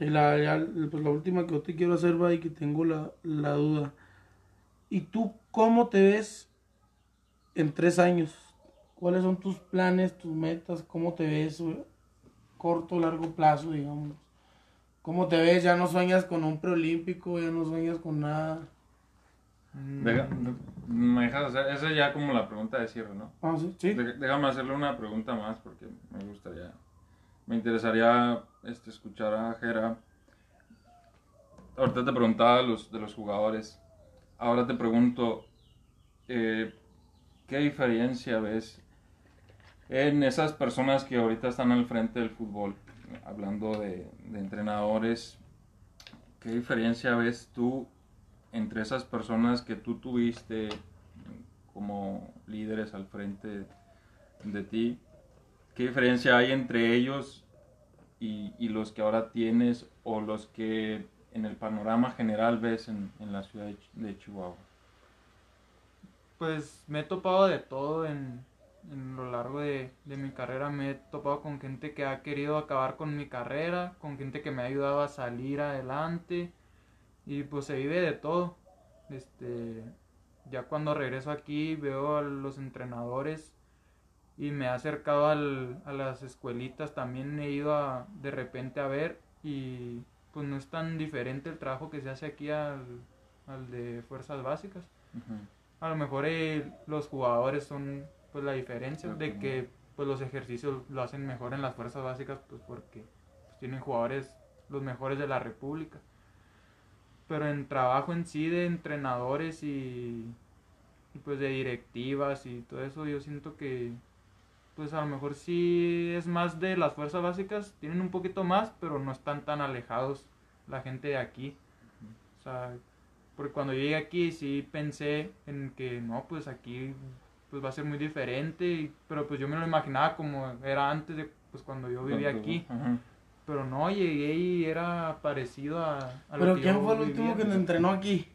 y la, ya- pues la última que yo te quiero hacer, va, y que tengo la, la duda. ¿Y tú cómo te ves en tres años? ¿Cuáles son tus planes, tus metas? ¿Cómo te ves corto, largo plazo, digamos? ¿Cómo te ves? ¿Ya no sueñas con un preolímpico? ¿Ya no sueñas con nada? Mm, Deja- me dejas hacer, esa es ya como la pregunta de cierre, ¿no? Ah, sí, sí. Dej- Déjame hacerle una pregunta más porque me gustaría, me interesaría este, escuchar a Jera. Ahorita te preguntaba los, de los jugadores, ahora te pregunto, eh, ¿qué diferencia ves en esas personas que ahorita están al frente del fútbol? Hablando de, de entrenadores, ¿qué diferencia ves tú entre esas personas que tú tuviste como líderes al frente de ti? ¿Qué diferencia hay entre ellos y, y los que ahora tienes o los que en el panorama general ves en, en la ciudad de, Ch- de Chihuahua? Pues me he topado de todo en, en lo largo de, de mi carrera. Me he topado con gente que ha querido acabar con mi carrera, con gente que me ha ayudado a salir adelante. Y pues se vive de todo. Este, ya cuando regreso aquí veo a los entrenadores y me he acercado al- a las escuelitas. También he ido a, de repente a ver y pues no es tan diferente el trabajo que se hace aquí al, al de fuerzas básicas. A lo mejor eh, los jugadores son pues la diferencia de que- que pues los ejercicios lo hacen mejor en las fuerzas básicas pues porque pues, tienen jugadores los mejores de la república. Pero en trabajo en sí de entrenadores y, y, pues de directivas y todo eso yo siento que pues a lo mejor sí es más de las fuerzas básicas tienen un poquito más pero no están tan alejados la gente de aquí o sea porque cuando llegué aquí sí pensé en que no, pues aquí pues va a ser muy diferente, y- pero pues yo me lo imaginaba como era antes de pues cuando yo vivía aquí. Ajá. Pero no, llegué y era parecido a, a lo ¿Pero que quién yo fue el último vivía. que te entrenó aquí?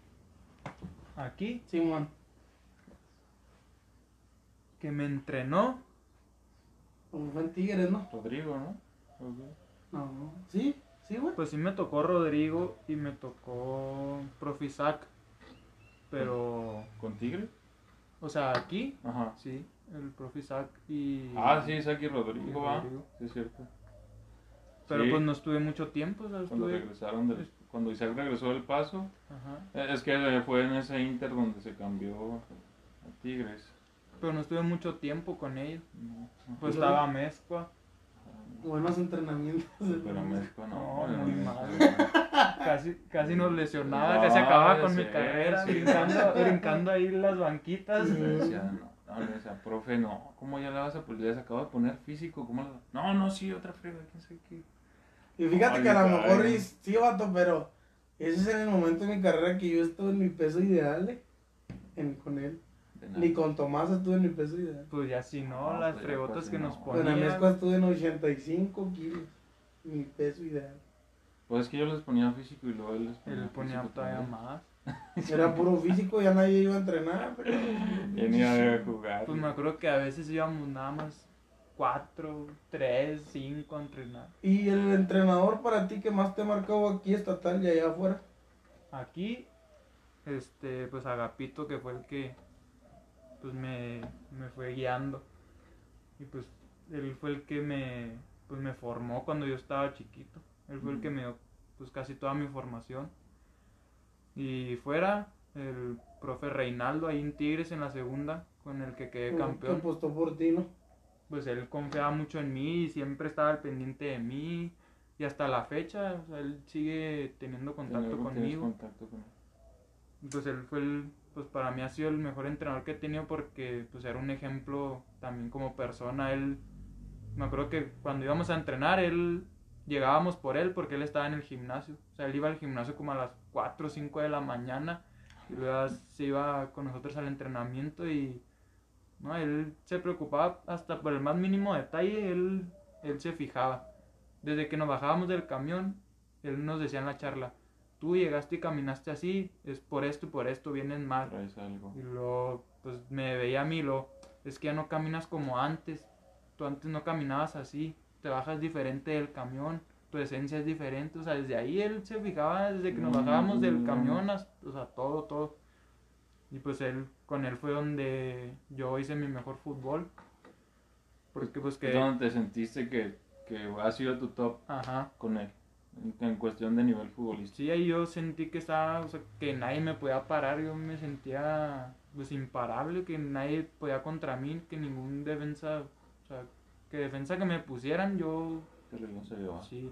Aquí, Simón. que me entrenó, Como fue en Tigres, ¿no? Rodrigo, ¿no? No, sí, sí, güey. pues sí me tocó Rodrigo y me tocó Profisac, pero, ¿Con Tigre? o sea, aquí, Ajá. sí, el profe Isaac y... Ah, sí, Isaac y Rodrigo, y. Sí, es cierto. Pero Sí, pues no estuve mucho tiempo, o sea, Cuando estuve... regresaron del, cuando Isaac regresó del paso, Ajá. eh, es que fue en ese Inter donde se cambió a Tigres. Pero no estuve mucho tiempo con ellos. No, Pues ¿Y estaba Mezcua, Buenos entrenamientos. Pero México no. No, muy mal. casi, casi nos lesionaba, No, casi acababa con mi carrera, sí. brincando, brincando ahí las banquitas. Le decía, no, no, le decía, profe, no, ¿cómo ya la vas a poner? Les acabo de poner físico, ¿cómo la No, no, sí, otra frega, quién sabe qué. Y fíjate que a lo mejor sí, vato, pero ese es en el momento de mi carrera que yo estuve en mi peso ideal, eh, en- con él. Ni con Tomás estuve en mi peso ideal. Pues ya si no, No, las pues fregotas casi que no. nos Con la ponían. mezcla estuve en 85 kilos. Mi peso ideal. Pues es que yo les ponía físico y luego él les ponía Él ponía físico todavía también. más. Era puro físico, ya nadie iba a entrenar. Pero... Ya ni iba a jugar. Pues me acuerdo que a veces íbamos nada más cuatro, tres, cinco a entrenar. ¿Y el entrenador para ti que más te ha marcado aquí estatal y allá afuera? Aquí, este, pues Agapito que fue el que pues me, me fue guiando. Y pues él fue el que me, pues me formó cuando yo estaba chiquito. Él fue el que me dio pues casi toda mi formación. Y fuera, el profe Reinaldo ahí en Tigres en la segunda, con el que quedé Que campeón. apostó por ti, ¿no? Pues él confiaba mucho en mí y siempre estaba al pendiente de mí. Y hasta la fecha, o sea, él sigue teniendo contacto conmigo. contacto con él. Pues él fue el, pues para mí ha sido el mejor entrenador que he tenido porque pues era un ejemplo también como persona. Él, me acuerdo que cuando íbamos a entrenar, él, llegábamos por él porque él estaba en el gimnasio. O sea, él iba al gimnasio como a las 4 o 5 de la mañana y luego se iba con nosotros al entrenamiento y, no, él se preocupaba hasta por el más mínimo detalle, él, él se fijaba. Desde que nos bajábamos del camión, él nos decía en la charla, tú llegaste y caminaste así, es por esto y por esto, vienes mal. Algo. Y luego, pues me veía a mí, lo, es que ya no caminas como antes, tú antes no caminabas así, te bajas diferente del camión, tu esencia es diferente, o sea, desde ahí él se fijaba, desde que nos bajábamos del Mm. camión, hasta, o sea, todo, todo. Y pues él, con él fue donde yo hice mi mejor fútbol, porque pues Es que, donde te sentiste que, que ha sido tu top ajá, con él. En, en cuestión de nivel futbolístico. Sí, ahí yo sentí que estaba, o sea, que nadie me podía parar, yo me sentía pues imparable, que nadie podía contra mí, que ningún defensa, o sea, que defensa que me pusieran, yo lo se llevaba. sí.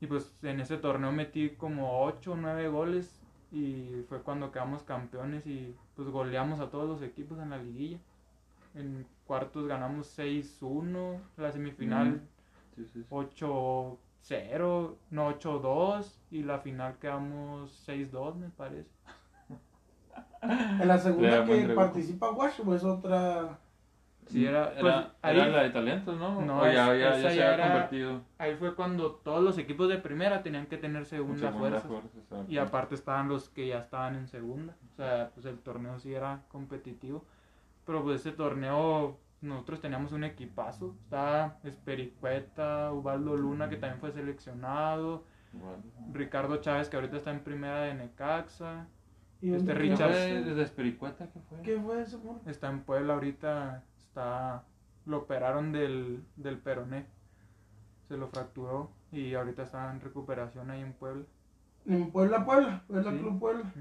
Y pues en ese torneo metí como 8 o 9 goles y fue cuando quedamos campeones y pues goleamos a todos los equipos en la liguilla. En cuartos ganamos 6-1, la semifinal Mm. Sí, sí, sí. 8-0, no 8-2 y la final quedamos 6-2 me parece. En la segunda Era que participa Wash, o es otra. Sí, era, Era, pues, era ahí- la de talentos, ¿no? No, o ya, es- ya, esa ya se ya había era- convertido Ahí fue cuando todos los equipos de primera tenían que tener en segunda, segunda fuerza. Y aparte estaban los que ya estaban en segunda. O sea, pues el torneo sí era competitivo. Pero pues ese torneo nosotros teníamos un equipazo. Estaba Espericueta, Ubaldo Luna que también fue seleccionado. Ricardo Chávez que ahorita está en primera de Necaxa, ¿Y Este dónde ¿Qué Richard-? ¿Desde Espericueta qué fue? ¿Qué fue eso, por? está en Puebla ahorita, está lo operaron del, del peroné. Se lo fracturó y ahorita está en recuperación ahí en Puebla. En Puebla, Puebla. Puebla Sí. Club Puebla.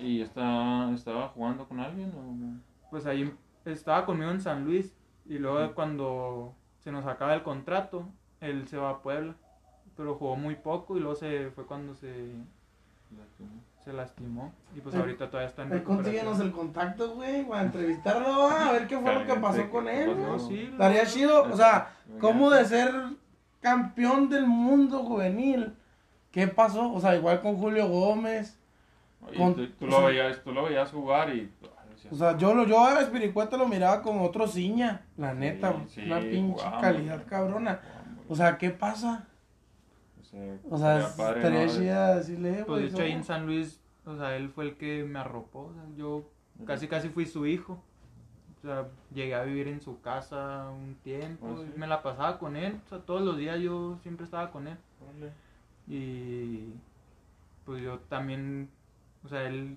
¿Y está, estaba jugando con alguien? O... pues ahí estaba conmigo en San Luis y luego cuando se nos acaba el contrato, él se va a Puebla, pero jugó muy poco y luego se fue cuando se, se lastimó y pues Ay, ahorita todavía está en Ahí consíguenos recuperación. el contacto, güey, para entrevistarlo, a ver qué fue lo que pasó ¿qué con él. No, sí, Estaría chido, o sea. ¿cómo de ser campeón del mundo juvenil? ¿Qué pasó? O sea, igual con Julio Gómez. Oye, con- tú, tú o lo sea- veías, tú lo veías jugar y... O sea, yo, lo, yo a Espiricueta lo miraba como otro ciña, la neta, sí, una pinche calidad cabrona. O sea, ¿qué pasa? o sea, O sea, estaría chida decirle, eh, Pues de hecho ahí en. San Luis, o sea, él fue el que me arropó, o sea, yo casi casi fui su hijo. O sea, llegué a vivir en su casa un tiempo, Ah, sí. y me la pasaba con él, o sea, todos los días yo siempre estaba con él. Órale. Y pues yo también, o sea, él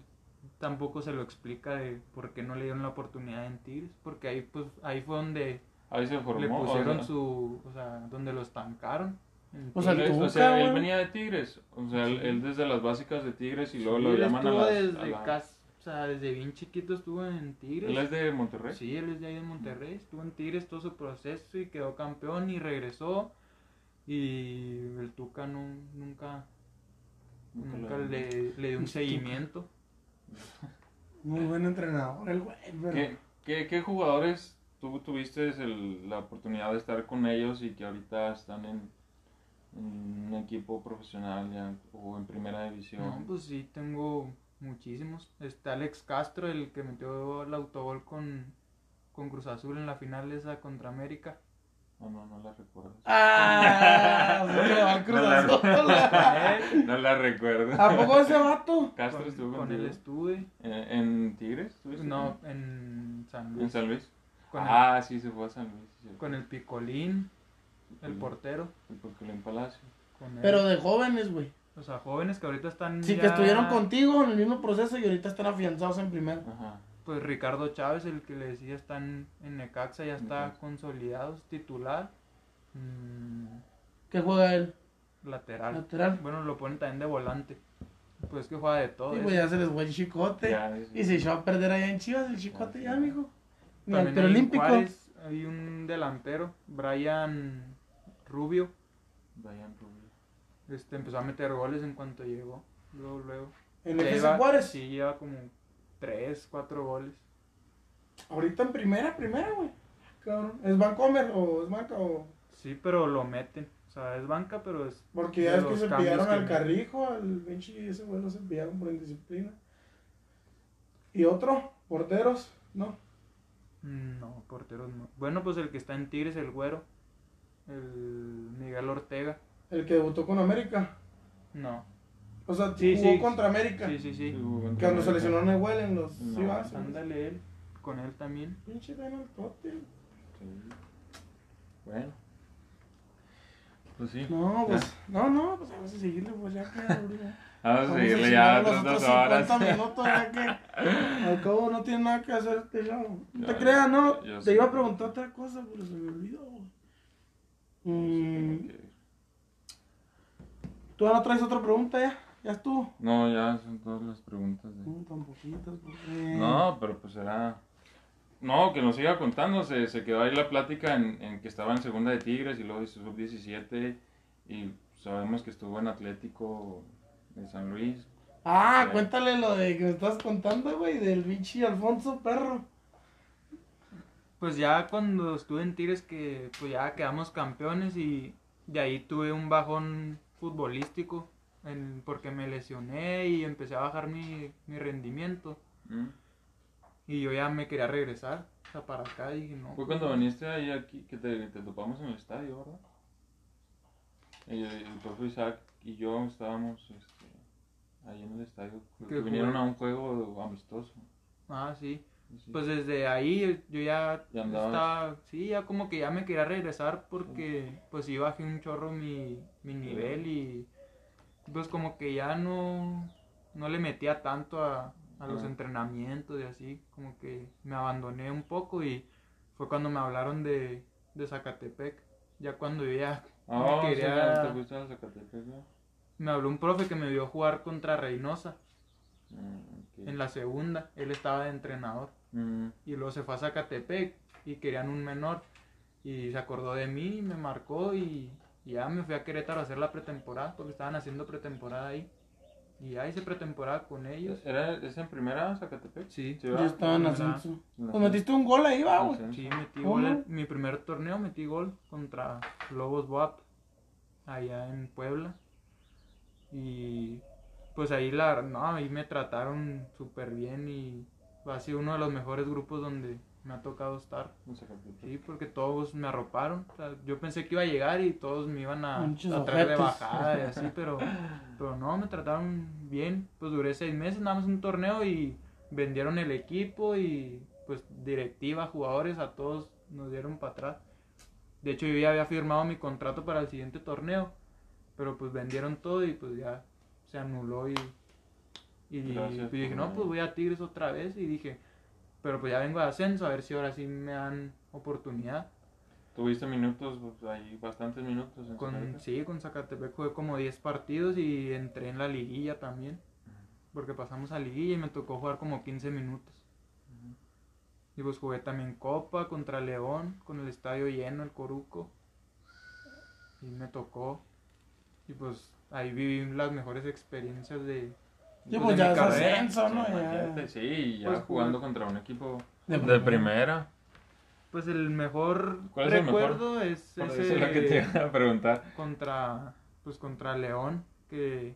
tampoco se lo explica de por qué no le dieron la oportunidad en Tigres, porque ahí pues ahí fue donde Ahí se formó. le o pusieron sea, su, o sea, donde lo estancaron. O sea, o sea, él venía de Tigres. O sea, él, él desde las básicas de Tigres y luego Sí, lo llaman a las. a desde la- cas- o sea, desde bien chiquito estuvo en Tigres. Él es de Monterrey. Sí, él es de ahí de Monterrey, estuvo en Tigres todo su proceso y quedó campeón y regresó. Y el Tuca no, nunca, Nunca le, le dio un Tuca. seguimiento. Muy buen entrenador el güey, pero... ¿Qué, qué, qué jugadores tú tuviste el- la oportunidad de estar con ellos y que ahorita están en, en un equipo profesional ya, o en primera división? No, pues sí, tengo muchísimos. Está Alex Castro, el que metió el autogol con, con Cruz Azul en la final esa contra América. No, no, no la recuerdo. ¡Ah! Se le va a Cruz No la- No la recuerdo. ¿A poco ese vato? Castro con, estuvo con él estuve. ¿En, en Tigres? No, en San Luis. ¿En San Luis? Con, el, ah, sí, se fue a San Luis. sí, con el Picolín, el portero. El Picolín Palacio. Con él. Pero de jóvenes, güey. O sea, jóvenes que ahorita están. Sí, ya- que estuvieron contigo en el mismo proceso y ahorita están afianzados en primera. Ajá. Pues Ricardo Chávez, el que le decía, está en, en Necaxa, ya está Necaxa. consolidado, es titular. Mm, ¿Qué juega él? lateral. Lateral. Bueno, lo ponen también de volante. Pues que juega de todo. Sí, ese. güey, ya se les fue el chicote. Ya. Y se echó a perder allá en Chivas el chicote Ya, mijo. Ni También. Juárez hay un delantero, Brian Rubio. Brian Rubio. Este, empezó a meter goles en cuanto llegó. Luego, luego. En el FC Juárez. Sí, lleva como 3, 4 goles. Ahorita en primera, primera, güey. Cabrón. ¿Es Vancomer o es banca o...? Sí, pero lo meten. O sea, es banca, pero es. Porque ya es que se pillaron que al. Carrijo, al Benchi y ese güey lo se pillaron por indisciplina. ¿Y otro? ¿Porteros? No. No, porteros no. Bueno, pues el que está en Tigres, el güero. El Miguel Ortega. El que debutó con América. No. O sea, Sí, jugó sí. contra América. Sí, sí, sí. cuando se lesionó Nehuel en los No, Chivas. Ándale él. Con él también. Pinche. Sí. Bueno. Pues sí. No, pues, no, no, pues vamos a seguirle, pues ya que ahorita. Vamos a seguirle ya otras dos horas. 50 minutos, ya que al cabo no tiene nada que hacer este show. No te creas, no. Te iba a preguntar otra cosa, pero se me olvidó. Mm. ¿Tú ya no traes otra pregunta ya? ¿Ya estuvo? No, ya son todas las preguntas. de- No, tan poquitas, porque... No, pero pues era... No, que nos siga contando. Se, se quedó ahí la plática en, en que estaba en segunda de Tigres y luego hizo sub-17 y sabemos que estuvo en Atlético de San Luis. Ah, Sí. cuéntale lo de que me estás contando, güey, del bichi Alfonso Perro. Pues ya cuando estuve en Tigres que pues ya quedamos campeones y de ahí tuve un bajón futbolístico en- porque me lesioné y empecé a bajar mi, mi rendimiento ¿Mm? y yo ya me quería regresar o sea, para acá y no. Fue pues, cuando viniste ahí aquí que te, te topamos en el estadio, ¿verdad? El, el profe Isaac y yo estábamos este, ahí en el estadio. Creo ¿Qué que vinieron a un juego amistoso. Ah, sí. Sí, sí. Pues desde ahí yo ya Ya estaba, sí, ya como que ya me quería regresar porque pues sí bajé un chorro mi, mi nivel y pues como que ya no, no le metía tanto a, a los entrenamientos y así, como que me abandoné un poco y fue cuando me hablaron de, de Zacatepec, ya cuando yo ya Ah, me sí, quería, ¿te gusta el Zacatepec, no? me habló un profe que me vio jugar contra Reynosa Mm, ok. en la segunda, él estaba de entrenador. Mm, y luego se fue a Zacatepec y querían un menor y se acordó de mí, me marcó y, y ya me fui a Querétaro a hacer la pretemporada porque estaban haciendo pretemporada ahí y ya hice pretemporada con ellos. ¿Era, ¿Es en primera Zacatepec? Sí, Ya ¿verdad? estaba en ascenso. No Pues metiste un gol ahí, va, güey. Sí. sí, metí ¿Cómo? gol en mi primer torneo, metí gol contra Lobos Boap allá en Puebla y pues ahí la no, ahí me trataron súper bien y ha sido uno de los mejores grupos donde me ha tocado estar. Sí, porque todos me arroparon. O sea, yo pensé que iba a llegar y todos me iban a, traer de bajada y así, pero, pero no, me trataron bien. Pues duré seis meses, nada más un torneo y vendieron el equipo y pues directiva, jugadores, a todos nos dieron para atrás. De hecho, yo ya había firmado mi contrato para el siguiente torneo, pero pues vendieron todo y pues ya se anuló y Y, Gracias y dije, no, pues voy a Tigres otra vez. Y dije, pero pues ya vengo de ascenso, a ver si ahora sí me dan oportunidad. Tuviste minutos, pues, ahí bastantes minutos en Con, Zacatepec. sí, con Zacatepec jugué como 10 partidos y entré en la liguilla también. Porque pasamos a liguilla y me tocó jugar como 15 minutos. Y pues jugué también Copa contra León, con el estadio lleno, el Coruco. Y me tocó. Y pues ahí viví las mejores experiencias de, Sí, pues, pues ya mi es carrera. ascenso, ¿no? Sí, Ya. sí, y ya Pues, jugando jugué- contra un equipo De de, primera. Pues el mejor ¿Cuál es el mejor? recuerdo es eso ese es lo que te iba a preguntar. contra pues contra León que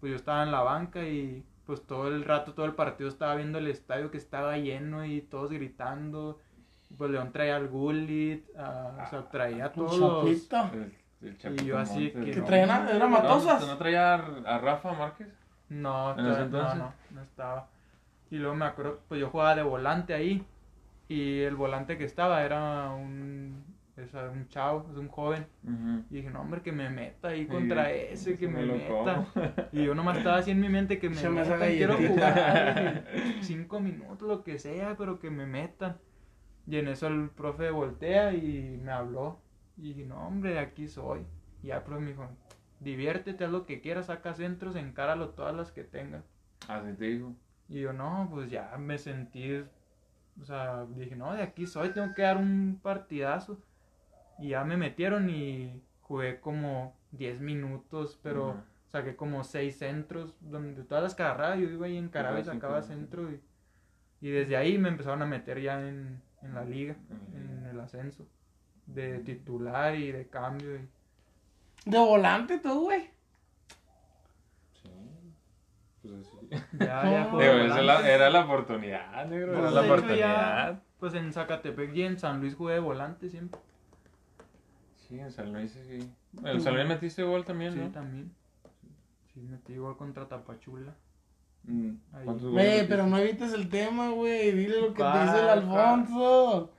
pues yo estaba en la banca y pues todo el rato todo el partido estaba viendo el estadio que estaba lleno y todos gritando pues León traía al Gullit a- o sea traía a Un todos. El, el Chapito yo así Montes, que- ¿Que ¿no? traían a- era No, matosas? ¿No traía a, a Rafa Márquez? No, ¿En ese todavía- no entonces? no no estaba y luego me acuerdo pues yo jugaba de volante ahí y el volante que estaba era un es un chavo es un joven Ujú. Y dije, no, hombre, que me meta ahí Sí, contra ese, que me me lo meta. Y yo nomás estaba así en mi mente que me Se me metan, quiero galletita. jugar. Cinco minutos, lo que sea, pero que me metan. Y en eso el profe voltea y me habló. Y dije, no, hombre, aquí soy. Y ya el profe me dijo, diviértete, haz lo que quieras, saca centros, encáralo todas las que tengas. Así te digo. Y yo, no, pues ya me sentí, o sea, dije, no, de aquí soy, tengo que dar un partidazo. Y ya me metieron y jugué como 10 minutos, pero saqué como 6 centros, donde todas las que agarraba, yo iba ahí encaraba y sacaba centro. Y, y desde ahí me empezaron a meter ya en, en la liga, en el ascenso, de titular y de cambio. y- De volante tú, güey. Sí. Pues así. ya, ya No. jugué Digo, esa era, volante. era la oportunidad, negro. Era Pues, la de hecho, oportunidad. ya, pues en Zacatepec y en San Luis jugué de volante siempre. Sí, en San Luis sí. En San Luis metiste gol también, Sí, ¿no? también. Sí, metí gol contra Tapachula. Mm, Ahí. ¿Cuántos goles Güey, pero no evites el tema, güey. Dile lo que te ¿Cuál, dice el Alfonso.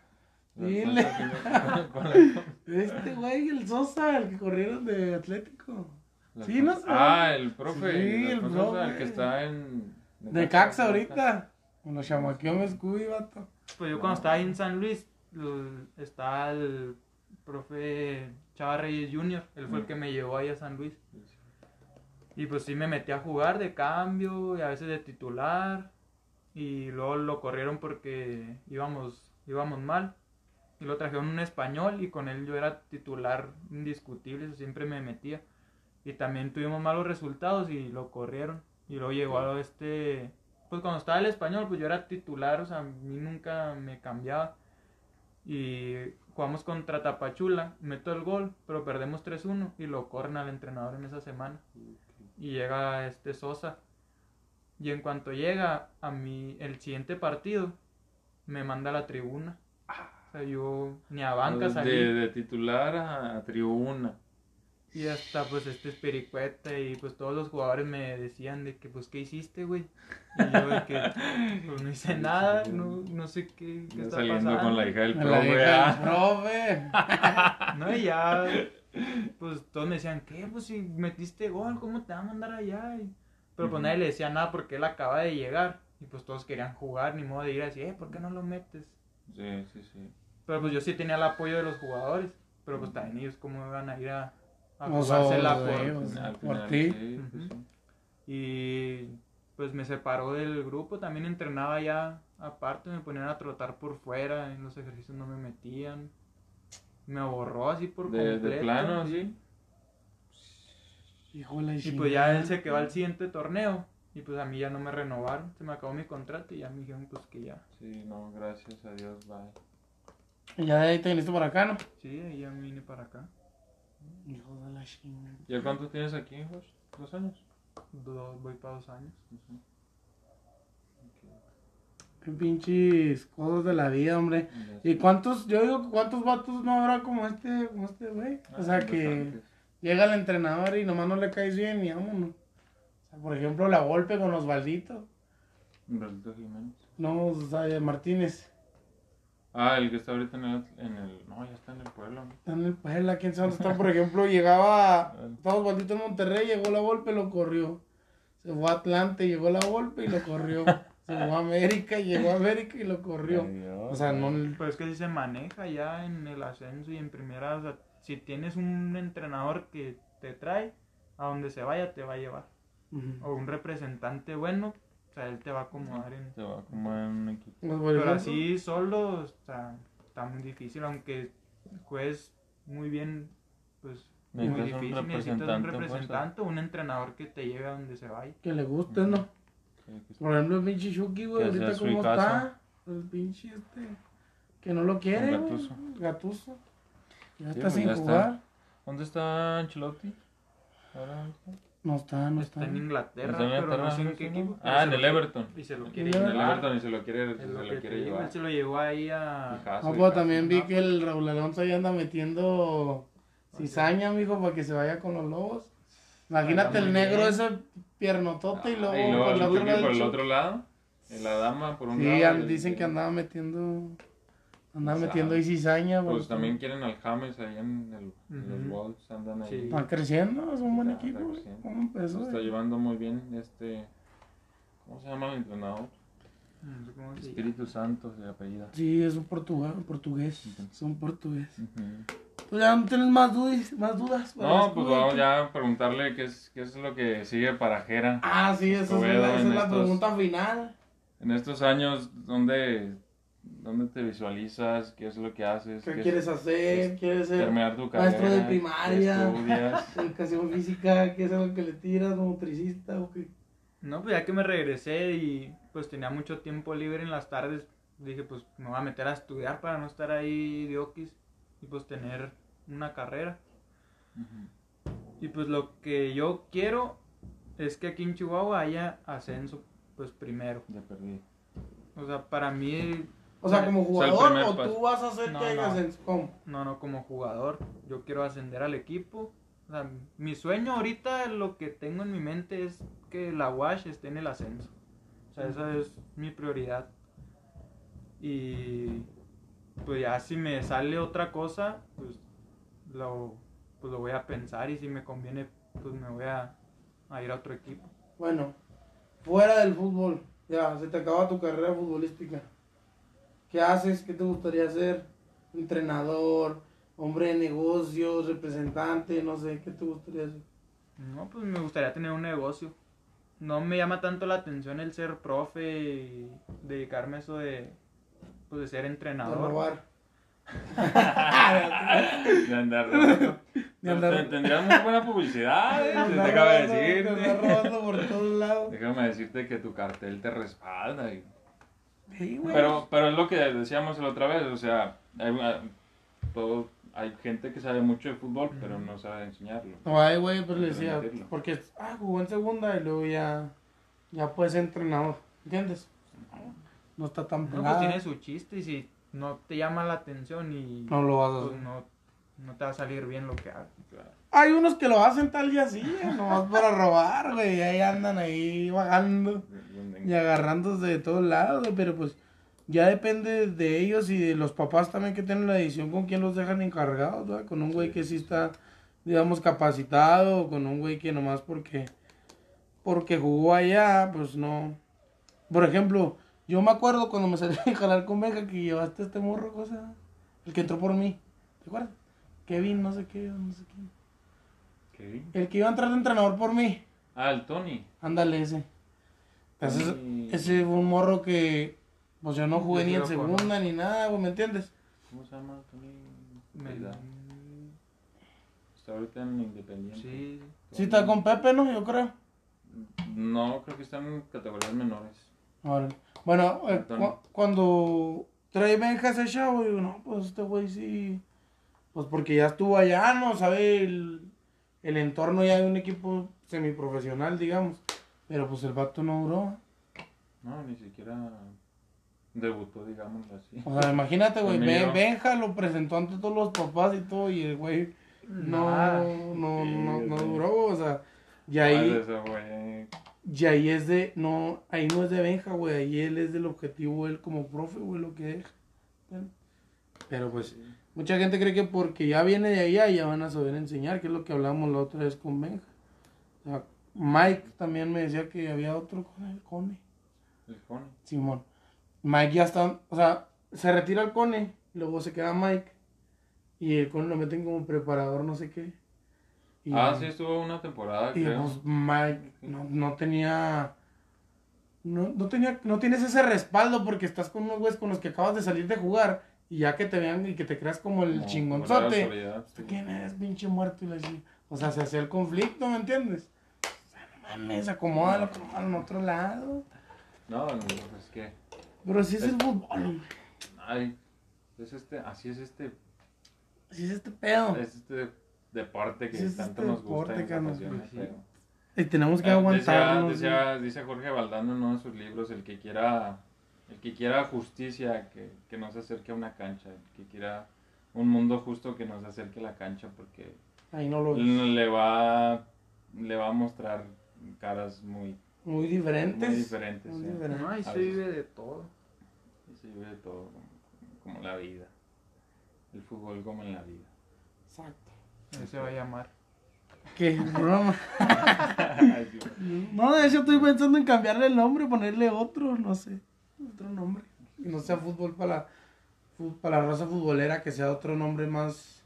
Dile. Este güey, el Sosa, el que corrieron de Atlético. La- Sí, no sé. Ah, el profe. Sí, el profe. El que está en. De Caxa ahorita. Lo chamaqueó Mescuy, vato. Pues yo No. cuando estaba ahí en San Luis, estaba el profe Chava Reyes Jr., él fue el que me llevó ahí a San Luis. Y pues sí me metí a jugar de cambio y a veces de titular. Y luego lo corrieron porque íbamos, íbamos mal. Y lo trajeron un español y con él yo era titular indiscutible, eso siempre me metía. Y también tuvimos malos resultados y lo corrieron. Y luego llegó a este... Pues cuando estaba el español, pues yo era titular, o sea, a mí nunca me cambiaba. Y jugamos contra Tapachula, meto el gol, pero perdemos 3-1 y lo corren al entrenador en esa semana y llega este Sosa. Y en cuanto llega a mi el siguiente partido, me manda a la tribuna. O sea, yo ni a banca salí. De, de titular a, tribuna. Y hasta pues este Espericueta y pues todos los jugadores me decían de que pues qué hiciste, güey. Y yo de que pues no hice nada, no, no sé qué, qué está saliendo pasando. con la hija del La profe. hija ah. del profe. No, y ya, pues todos me decían, ¿qué? Pues si metiste gol, ¿cómo te va a mandar allá? Y- pero pues nadie le decía nada porque él acaba de llegar. Y pues todos querían jugar, ni modo de ir a decir, eh, ¿por qué no lo metes? Sí, sí, sí. Pero pues yo sí tenía el apoyo de los jugadores. Pero pues también ellos cómo iban a ir a, a No jugársela por... o sea, por ti. sí, pues sí. Y pues me separó del grupo, también entrenaba ya aparte, me ponían a trotar por fuera, en los ejercicios no me metían. Me borró así por De, completo. de plano, sí. La Y pues ya él se quedó al siguiente torneo. Y pues a mí ya no me renovaron. Se me acabó mi contrato y ya me dijeron pues que ya. Sí, no, gracias a Dios, bye. Y ya de ahí te viniste para acá, ¿no? Sí, ahí ya me vine para acá. Hijo de la chingada. ¿Ya cuánto tienes aquí, Josh? ¿Dos años? Do- voy para dos años. Ujú. Qué pinches cosas de la vida, hombre. ¿Y cuántos, yo digo, cuántos vatos no habrá como este, como este güey? Ah, O sea, que llega el entrenador y nomás no le caes bien y vámonos. O sea, por ejemplo, la golpe con Osvaldito. Humberto Jiménez. No, o sea, Martínez. Ah, el que está ahorita en el, en el... No, ya está en el pueblo. Está en el Puebla, quién sabe dónde está. Por ejemplo, llegaba, estaba Osvaldito en Monterrey, llegó la golpe, lo corrió. Se fue a Atlante, llegó la golpe y lo corrió. Se fue a América, llegó a América y lo corrió. Dios. O sea, no. Pues es que si se maneja ya en el ascenso y en primera, o sea, si tienes un entrenador que te trae, a donde se vaya te va a llevar. O un representante bueno, sea, él te va a acomodar en... Va en un equipo. Pero así solo, o sea, está muy difícil, aunque juegues muy bien, pues muy un difícil, necesitas un representante, pues, un entrenador que te lleve a donde se vaya. Que le guste, ¿no? Sí, Por ejemplo, el pinche Shuki, güey, ahorita cómo está. El pinche este. Que no lo quiere. Gattuso. Gatuso. Ya Sí, está pues sin ya está. jugar. ¿Dónde está Ancelotti? Ahora, No está, no Está está. en Inglaterra, ¿Está en pero no sé en qué equipo. Ah, en el Everton. Y se lo En quiere En el llevar. Everton y se lo quiere, se lo quiere llevar. él se lo llevó ahí a... No, pues también vi que el Raúl Alonso ahí anda metiendo cizaña, mijo, para que se vaya con los lobos. Imagínate el negro bien. ese piernotote y luego, Ah, y luego por el otro lado. por el otro lado. y La dama por un Sí, lado. y- dicen que andaba metiendo. Andaba Sabe. metiendo ahí cizaña, Pues pues, también quieren al James ahí en, el, en los. Wolves. Andan ahí. Sí. Están creciendo, es un buen está equipo. güey. creciendo. ¿Cómo empezó? Se está güey? llevando muy bien este. ¿Cómo se llama el entrenador? No sé cómo se llama. Espíritu Santo de apellida. Sí, es un portugués, portugués. Es un portugués. Pues ya no tienes más dudas, más dudas. No, pues vamos ya a preguntarle qué es, qué es lo que sigue para Jera. Ah, sí, esa es, la, esa en es la estos- pregunta final. En estos años, ¿dónde, dónde te visualizas? ¿Qué es lo que haces? ¿Qué es- quieres hacer? ¿Quieres ser terminar tu carrera? maestro de ¿Qué primaria? estudias? educación física? ¿Qué es algo que le tiras? ¿Nutricista o qué? No, pues ya que me regresé y pues tenía mucho tiempo libre en las tardes, dije pues me voy a meter a estudiar para no estar ahí de oquis y pues tener una carrera. Y pues lo que yo quiero es que aquí en Chihuahua haya ascenso pues primero. Ya perdí. O sea, para mí, O sea, como O sea, el jugador, o tú vas a hacer No, que hagas no. en ¿Cómo? no, no como jugador, yo quiero ascender al equipo. O sea, mi sueño ahorita, lo que tengo en mi mente es que la WASH esté en el ascenso. O sea, esa es mi prioridad. Y pues ya si me sale otra cosa, pues lo, pues lo voy a pensar y si me conviene, pues me voy a, a ir a otro equipo. Bueno, fuera del fútbol, ya, se te acaba tu carrera futbolística. ¿Qué haces? ¿Qué te gustaría hacer? Entrenador, hombre de negocios, representante, no sé, ¿qué te gustaría hacer? No, pues me gustaría tener un negocio. No me llama tanto la atención el ser profe y dedicarme a eso de, pues de ser De entrenador. robar. De andar robando. De andar- Pues, Tendrías muy buena publicidad, eh, De de robando, de andar decirte. robando por todos lados. Déjame decirte que tu cartel te respalda. y- Sí, güey. Pero, pero es lo que decíamos la otra vez, o sea, hay, hay- todo, hay gente que sabe mucho de fútbol, pero no sabe enseñarlo. No, ay, güey, pues le decía, Meterlo. porque ah, jugó en segunda y luego ya, ya puede ser entrenador, ¿entiendes? No está tan No, pues tiene su chiste y si no te llama la atención y No lo vas a pues hacer. no, no te va a salir bien lo que hagas. Hay unos que lo hacen tal y así, nomás para robar, güey, y ahí andan ahí bajando y agarrándose de todos lados, güey, pero pues ya depende de ellos y de los papás también que tienen la decisión con quién los dejan encargados, güey, con un güey que sí está, digamos, capacitado, o con un güey que nomás porque, porque jugó allá, pues no. Por ejemplo, yo me acuerdo cuando me salí a jalar con Benja que llevaste este morro, cosa, el que entró por mí, ¿te acuerdas? Kevin, no sé qué, no sé quién. El que iba a entrar de entrenador por mí. Ah, el Tony. Ándale ese. Ese, Tony. ese fue un morro que pues yo no jugué Yo ni en segunda ni nada, güey, ¿me entiendes? ¿Cómo se llama Tony? Me-? Está ahorita en Independiente. sí, Sí está con Pepe, ¿no? Yo creo. No, creo que están en categorías menores. Órale. Bueno, eh, cu- cuando trae Benja ese chavo, digo, no, pues este güey sí. Pues porque ya estuvo allá, ¿no? Sabe el, el entorno ya de un equipo semiprofesional, digamos. Pero pues el vato no duró. No, ni siquiera debutó, digámoslo así. O sea, imagínate, güey. Ben- Benja lo presentó ante todos los papás y todo, y el güey no, no, Sí, no, no duró, o sea, y Ah, ahí, eso y ahí es de, no, ahí no es de Benja, güey, ahí él es del objetivo, él como profe, güey, lo que deja. Pero pues, mucha gente cree que porque ya viene de allá ya van a saber enseñar, que es lo que hablamos la otra vez con Benja. O sea, Mike también me decía que había otro con el Cone. El Cone. Simón. Mike ya está, o sea, se retira el Cone, luego se queda Mike y el Cone lo meten como preparador, no sé qué. Y, Ah, sí, estuvo una temporada, Y creo. pues Mike no, no tenía. No, no tenía. No tienes ese respaldo porque estás con unos güeyes con los que acabas de salir de jugar. Y ya que te vean y que te creas como el la chingonzote. ¿Tú quién eres, pinche muerto? Y le decía, o sea, se hacía el conflicto, ¿me entiendes? O sea, no mames, acomódalo, acomódalo en otro lado. No, no, es que. Pero si es el fútbol, Ay, es este, así es este, si es este pedo. es este deporte que es tanto este nos gusta deporte, y nos Y tenemos que Eh, decía- dice Jorge Valdano en uno de sus libros, el que quiera, el que quiera justicia, que, que no se acerque a una cancha, el que quiera un mundo justo que nos acerque a la cancha, porque Ahí no lo le va, le va a mostrar caras muy, Muy diferentes. muy diferentes. Muy ¿sí? diferentes. No, ahí A se vive de todo. Y se vive todo como, como la vida. El fútbol como en la vida. Exacto. Ahí se va a llamar. ¿Qué? Broma. No, de hecho estoy pensando en cambiarle el nombre, ponerle otro, no sé, otro nombre. Que no sea fútbol para para la raza futbolera, que sea otro nombre más,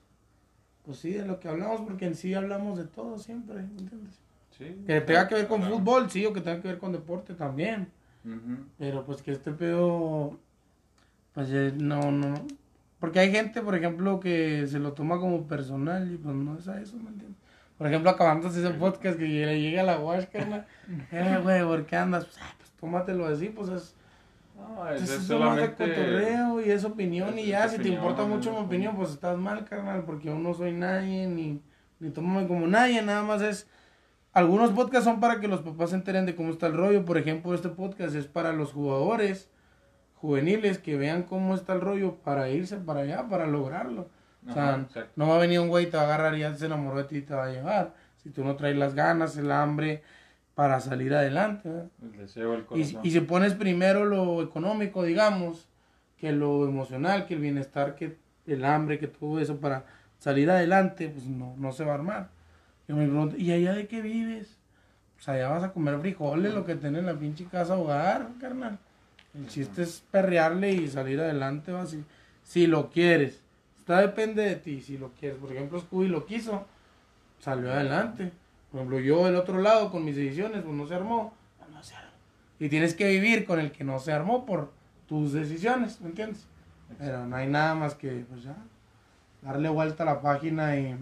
pues sí, de lo que hablamos, porque en sí hablamos de todo siempre, ¿me entiendes? Sí. Que tenga que ver con Claro. fútbol, sí, o que tenga que ver con deporte también. Pero pues que este pedo, pues eh, no, no. Porque hay gente, por ejemplo, que se lo toma como personal y pues no es a eso, ¿me entiendes? Por ejemplo, acabando ese podcast que le llega a la wash, carnal. Eh, güey, ¿por qué andas? Pues, ah, pues tómatelo así, pues es, No, es, es, es solamente... cotorreo y es opinión es- y ya, si te importa opinión, mucho mi opinión, pues estás mal, carnal, porque yo no soy nadie, ni, ni tómame como nadie, nada más es... Algunos podcasts son para que los papás se enteren de cómo está el rollo, por ejemplo, este podcast es para los jugadores juveniles que vean cómo está el rollo para irse para allá, para lograrlo. O sea, Ajá, no va a venir un güey, te va a agarrar y ya se enamoró de ti y te va a llevar. Si tú no traes las ganas, el hambre para salir adelante. ¿verdad? El deseo, corazón. y si pones primero lo económico, digamos, que lo emocional, que el bienestar, que el hambre, que todo eso para salir adelante, pues no, no se va a armar. Yo me pregunto, ¿y allá de qué vives? Pues allá vas a comer frijoles, lo que tenés en la pinche casa hogar, carnal. El chiste es perrearle y salir adelante, va, si, si lo quieres. Está depende de ti, si lo quieres. Por ejemplo, Scooby lo quiso, salió adelante. Por ejemplo, yo del otro lado con mis decisiones, pues no se armó, no se armó. Y tienes que vivir con el que no se armó por tus decisiones, ¿me entiendes? Pero no hay nada más que, pues ya, darle vuelta a la página y,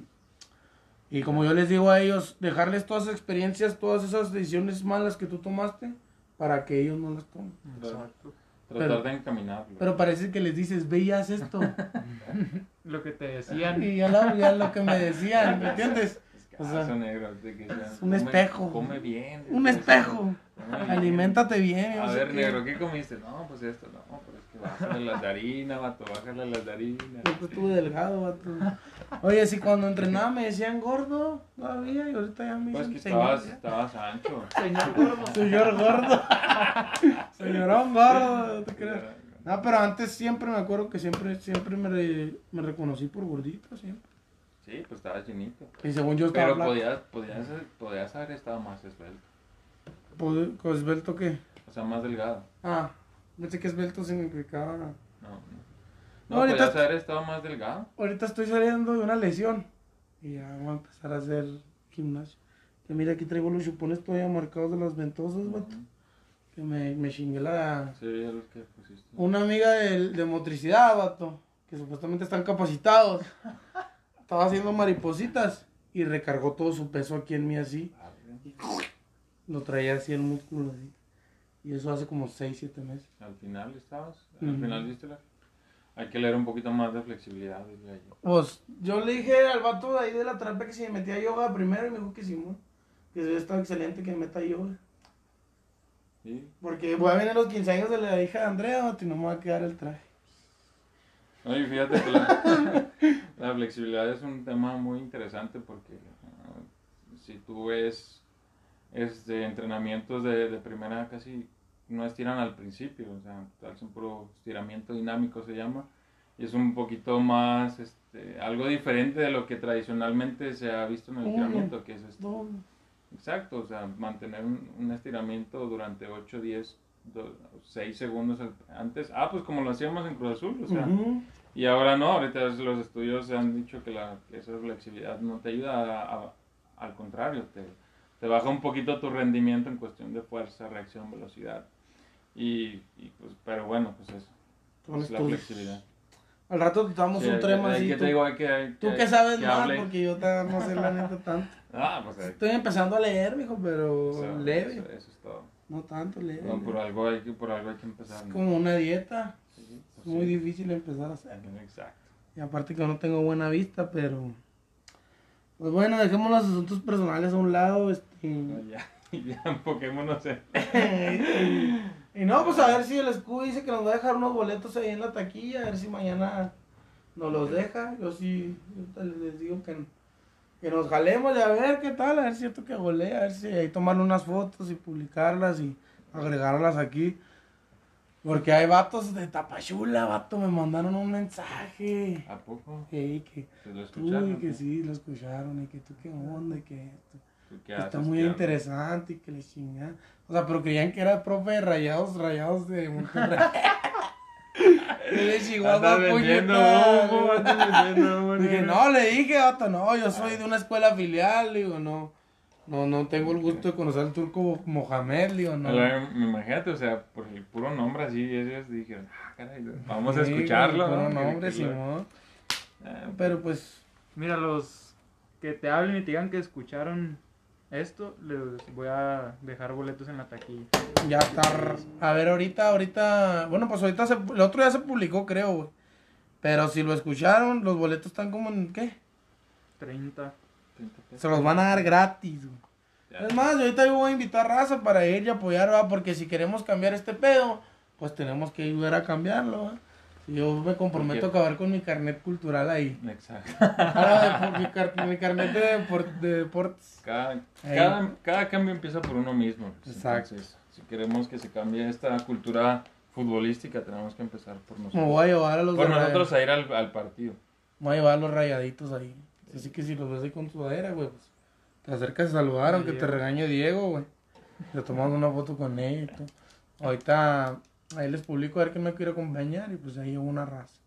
y como yo les digo a ellos, dejarles todas esas experiencias, todas esas decisiones malas que tú tomaste para que ellos no las tomen. Exacto. Tratar pero- de encaminarlo. Pero parece que les dices, ve y haz esto. Lo que te decían. y ya lo, ya lo que me decían, ¿me entiendes? Que, o ah, sea, de que un come- espejo. Come bien. Un que espejo. come bien. Aliméntate bien. yo A ver, negro, ¿qué comiste? No, pues esto, no, pero es que bájale las de harina, vato, bájale las de harina. Siempre estuve delgado, vato. Oye, si cuando entrenaba me decían gordo todavía y ahorita ya me Pues dicen que señor, estabas, ya. estabas ancho. Señor gordo. Señor gordo. Señorón gordo, no te creas. No, pero antes siempre me acuerdo que siempre, siempre me, re- me reconocí por gordito, siempre. Sí, pues estabas llenito. Y según yo estaba Pero podías, podías, podías haber estado más esbelto. ¿Con esbelto qué? O sea, más delgado. Ah, pensé que esbelto significaba... No, no. No, No, ahorita- podías haber estado más delgado. Ahorita estoy saliendo de una lesión. Y ya voy a empezar a hacer gimnasio. Que mira, aquí traigo los chupones todavía marcados de las ventosas, vato. Que me, me chingué la... Sí, los que pusiste. Una amiga de, de motricidad, vato. Que supuestamente están capacitados. Estaba haciendo maripositas. Y recargó todo su peso aquí en mí así. Lo traía así el músculo así. Y eso hace como 6, 7 meses. Al final estabas. Al final diste la. Hay que leer un poquito más de flexibilidad. Pues yo le dije al vato de ahí de la trampa que si me metía yoga primero y me dijo que sí, ¿no? Que eso está excelente que me meta yoga. Sí. Porque voy a venir a los 15 años de la hija de Andrea, y no me va a quedar el traje. Oye, fíjate que la, la flexibilidad es un tema muy interesante porque ah, si tú ves este, entrenamientos de, de primera casi no estiran al principio, o sea, hacen puro estiramiento dinámico se llama, y es un poquito más, este, algo diferente de lo que tradicionalmente se ha visto en el estiramiento, que es No, Exacto, o sea, mantener un, un estiramiento durante 8, 10, 6 segundos antes. Ah, pues como lo hacíamos en Cruz Azul, o sea. Y ahora no, ahorita los estudios se han dicho que, la, que esa flexibilidad no te ayuda, a- a- al contrario, te, te baja un poquito tu rendimiento en cuestión de fuerza, reacción, velocidad. Y, y, pues, pero bueno, pues eso, Son es la flexibilidad. Al rato te damos Sí, un trema así. que tú- te digo, hay que, hay Tú que- que sabes que más, hable. porque yo ta- no sé la neta tanto. Ah, pues Estoy empezando a leer, mijo, pero leve. Eso, eso es todo. No tanto leve. No, por algo hay que, por algo hay que empezar. Es ¿no? como una dieta. Pues Es muy sí. difícil empezar a hacer. Exacto. Y aparte que no tengo buena vista, pero... Pues bueno, dejemos los asuntos personales a un lado. Este... No, ya, ya enfoquémonos en... y no, pues a ver si el Scooby dice que nos va a dejar unos boletos ahí en la taquilla, a ver si mañana nos los deja. Yo sí, yo les digo que, que nos jalemos y a ver qué tal, a ver si es cierto que golea, a ver si ahí tomarle unas fotos y publicarlas y agregarlas aquí. Porque hay vatos de Tapachula, vato, me mandaron un mensaje. ¿A poco? Ey, que ¿Se lo tú, escucharon? y que sí, lo escucharon, y que tú qué onda, y que esto. ¿Tú qué que está muy ¿Qué interesante y que le chingan. O sea, pero creían que era profe de rayados, rayados de Monterrey. De Chihuahua, vendiendo humo, vendiendo humo, Dije, no. no, le dije, vato, no, yo soy de una escuela filial, digo, no. No, no tengo el gusto de conocer al turco Mohamed, digo, no. Me imagínate, o sea, por el puro nombre así, ellos dijeron, ah, caray, vamos a Sí, escucharlo. puro ¿no? Nombre, lo- Simón. Ah, Pero pues, Mira, los que te hablen y te digan que escucharon esto, les voy a dejar boletos en la taquilla. ya está. A ver, ahorita, ahorita. Bueno, pues ahorita se, el otro día se publicó, creo, güey. Pero si lo escucharon, los boletos están como en, ¿qué? 30. Se los van a dar gratis, güey. Ya. Es más, yo ahorita yo voy a invitar raza para ir y apoyar, ¿va? Porque si queremos cambiar este pedo, pues tenemos que ayudar a cambiarlo, ¿va? Si yo me comprometo a acabar con mi carnet cultural ahí. Exacto. Ah, mi, car- mi carnet de, depor- de deportes. Cada, Ahí. cada, cada cambio empieza por uno mismo. Exacto. Entonces, si queremos que se cambie esta cultura futbolística, tenemos que empezar por Me nosotros. voy a llevar a los Por nosotros a ir al, al partido. me voy a llevar a los rayaditos ahí. Así que si los ves ahí con sudadera, güey, pues te acercas a saludar, aunque te regañe Diego, güey. Le tomamos una foto con él y todo. Ahorita ahí les publico a ver quién me quiere acompañar y pues ahí llevo una raza.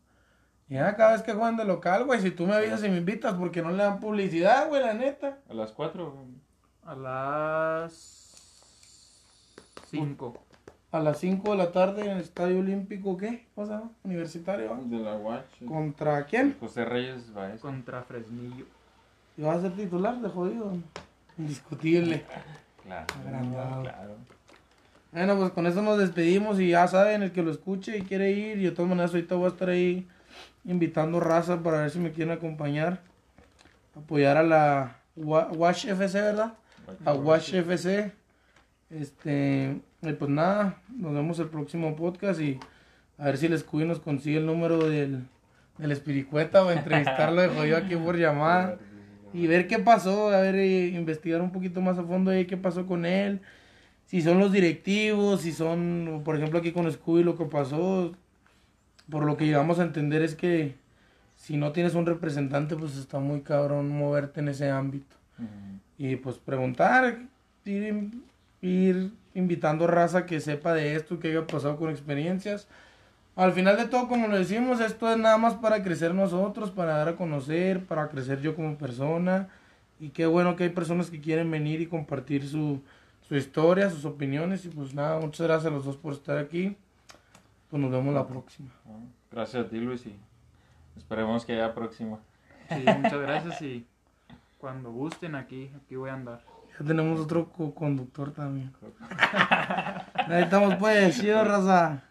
Y ya cada vez que juegan de local, güey, si tú me avisas y me invitas, porque no le dan publicidad, güey, la neta. A las 4. A las 5. A las 5 de la tarde en el Estadio Olímpico, ¿qué? ¿Cómo se llama? Universitario. De la Watch. ¿Contra quién? José Reyes Baez. Contra Fresnillo. ¿Y vas a ser titular de jodido? Indiscutible. Claro. Agrandado. Claro. Bueno, pues con eso nos despedimos y ya saben, el que lo escuche y quiere ir, y de todas maneras ahorita voy a estar ahí invitando raza para ver si me quieren acompañar. Apoyar a la Wa- Wash FC, ¿verdad? A Wash FC. Este, y pues nada, nos vemos el próximo podcast y a ver si el Scooby nos consigue el número del, del Espiricueta o entrevistarlo de jodido aquí por llamada. Y ver qué pasó, a ver, eh, investigar un poquito más a fondo ahí qué pasó con él, si son los directivos, si son, por ejemplo, aquí con Scooby lo que pasó, por lo que llegamos a entender es que si no tienes un representante, pues está muy cabrón moverte en ese ámbito. Y pues preguntar, ir, ir invitando raza que sepa de esto, que haya pasado con experiencias. Al final de todo, como lo decimos, esto es nada más para crecer nosotros, para dar a conocer, para crecer yo como persona. Y qué bueno que hay personas que quieren venir y compartir su, su historia, sus opiniones. Y pues nada, muchas gracias a los dos por estar aquí. Pues nos vemos la próxima. Gracias a ti, Luis, y esperemos que haya próxima. Sí, muchas gracias y cuando gusten aquí, aquí voy a andar. Ya tenemos otro co-conductor también. Ahí estamos pues, chido raza.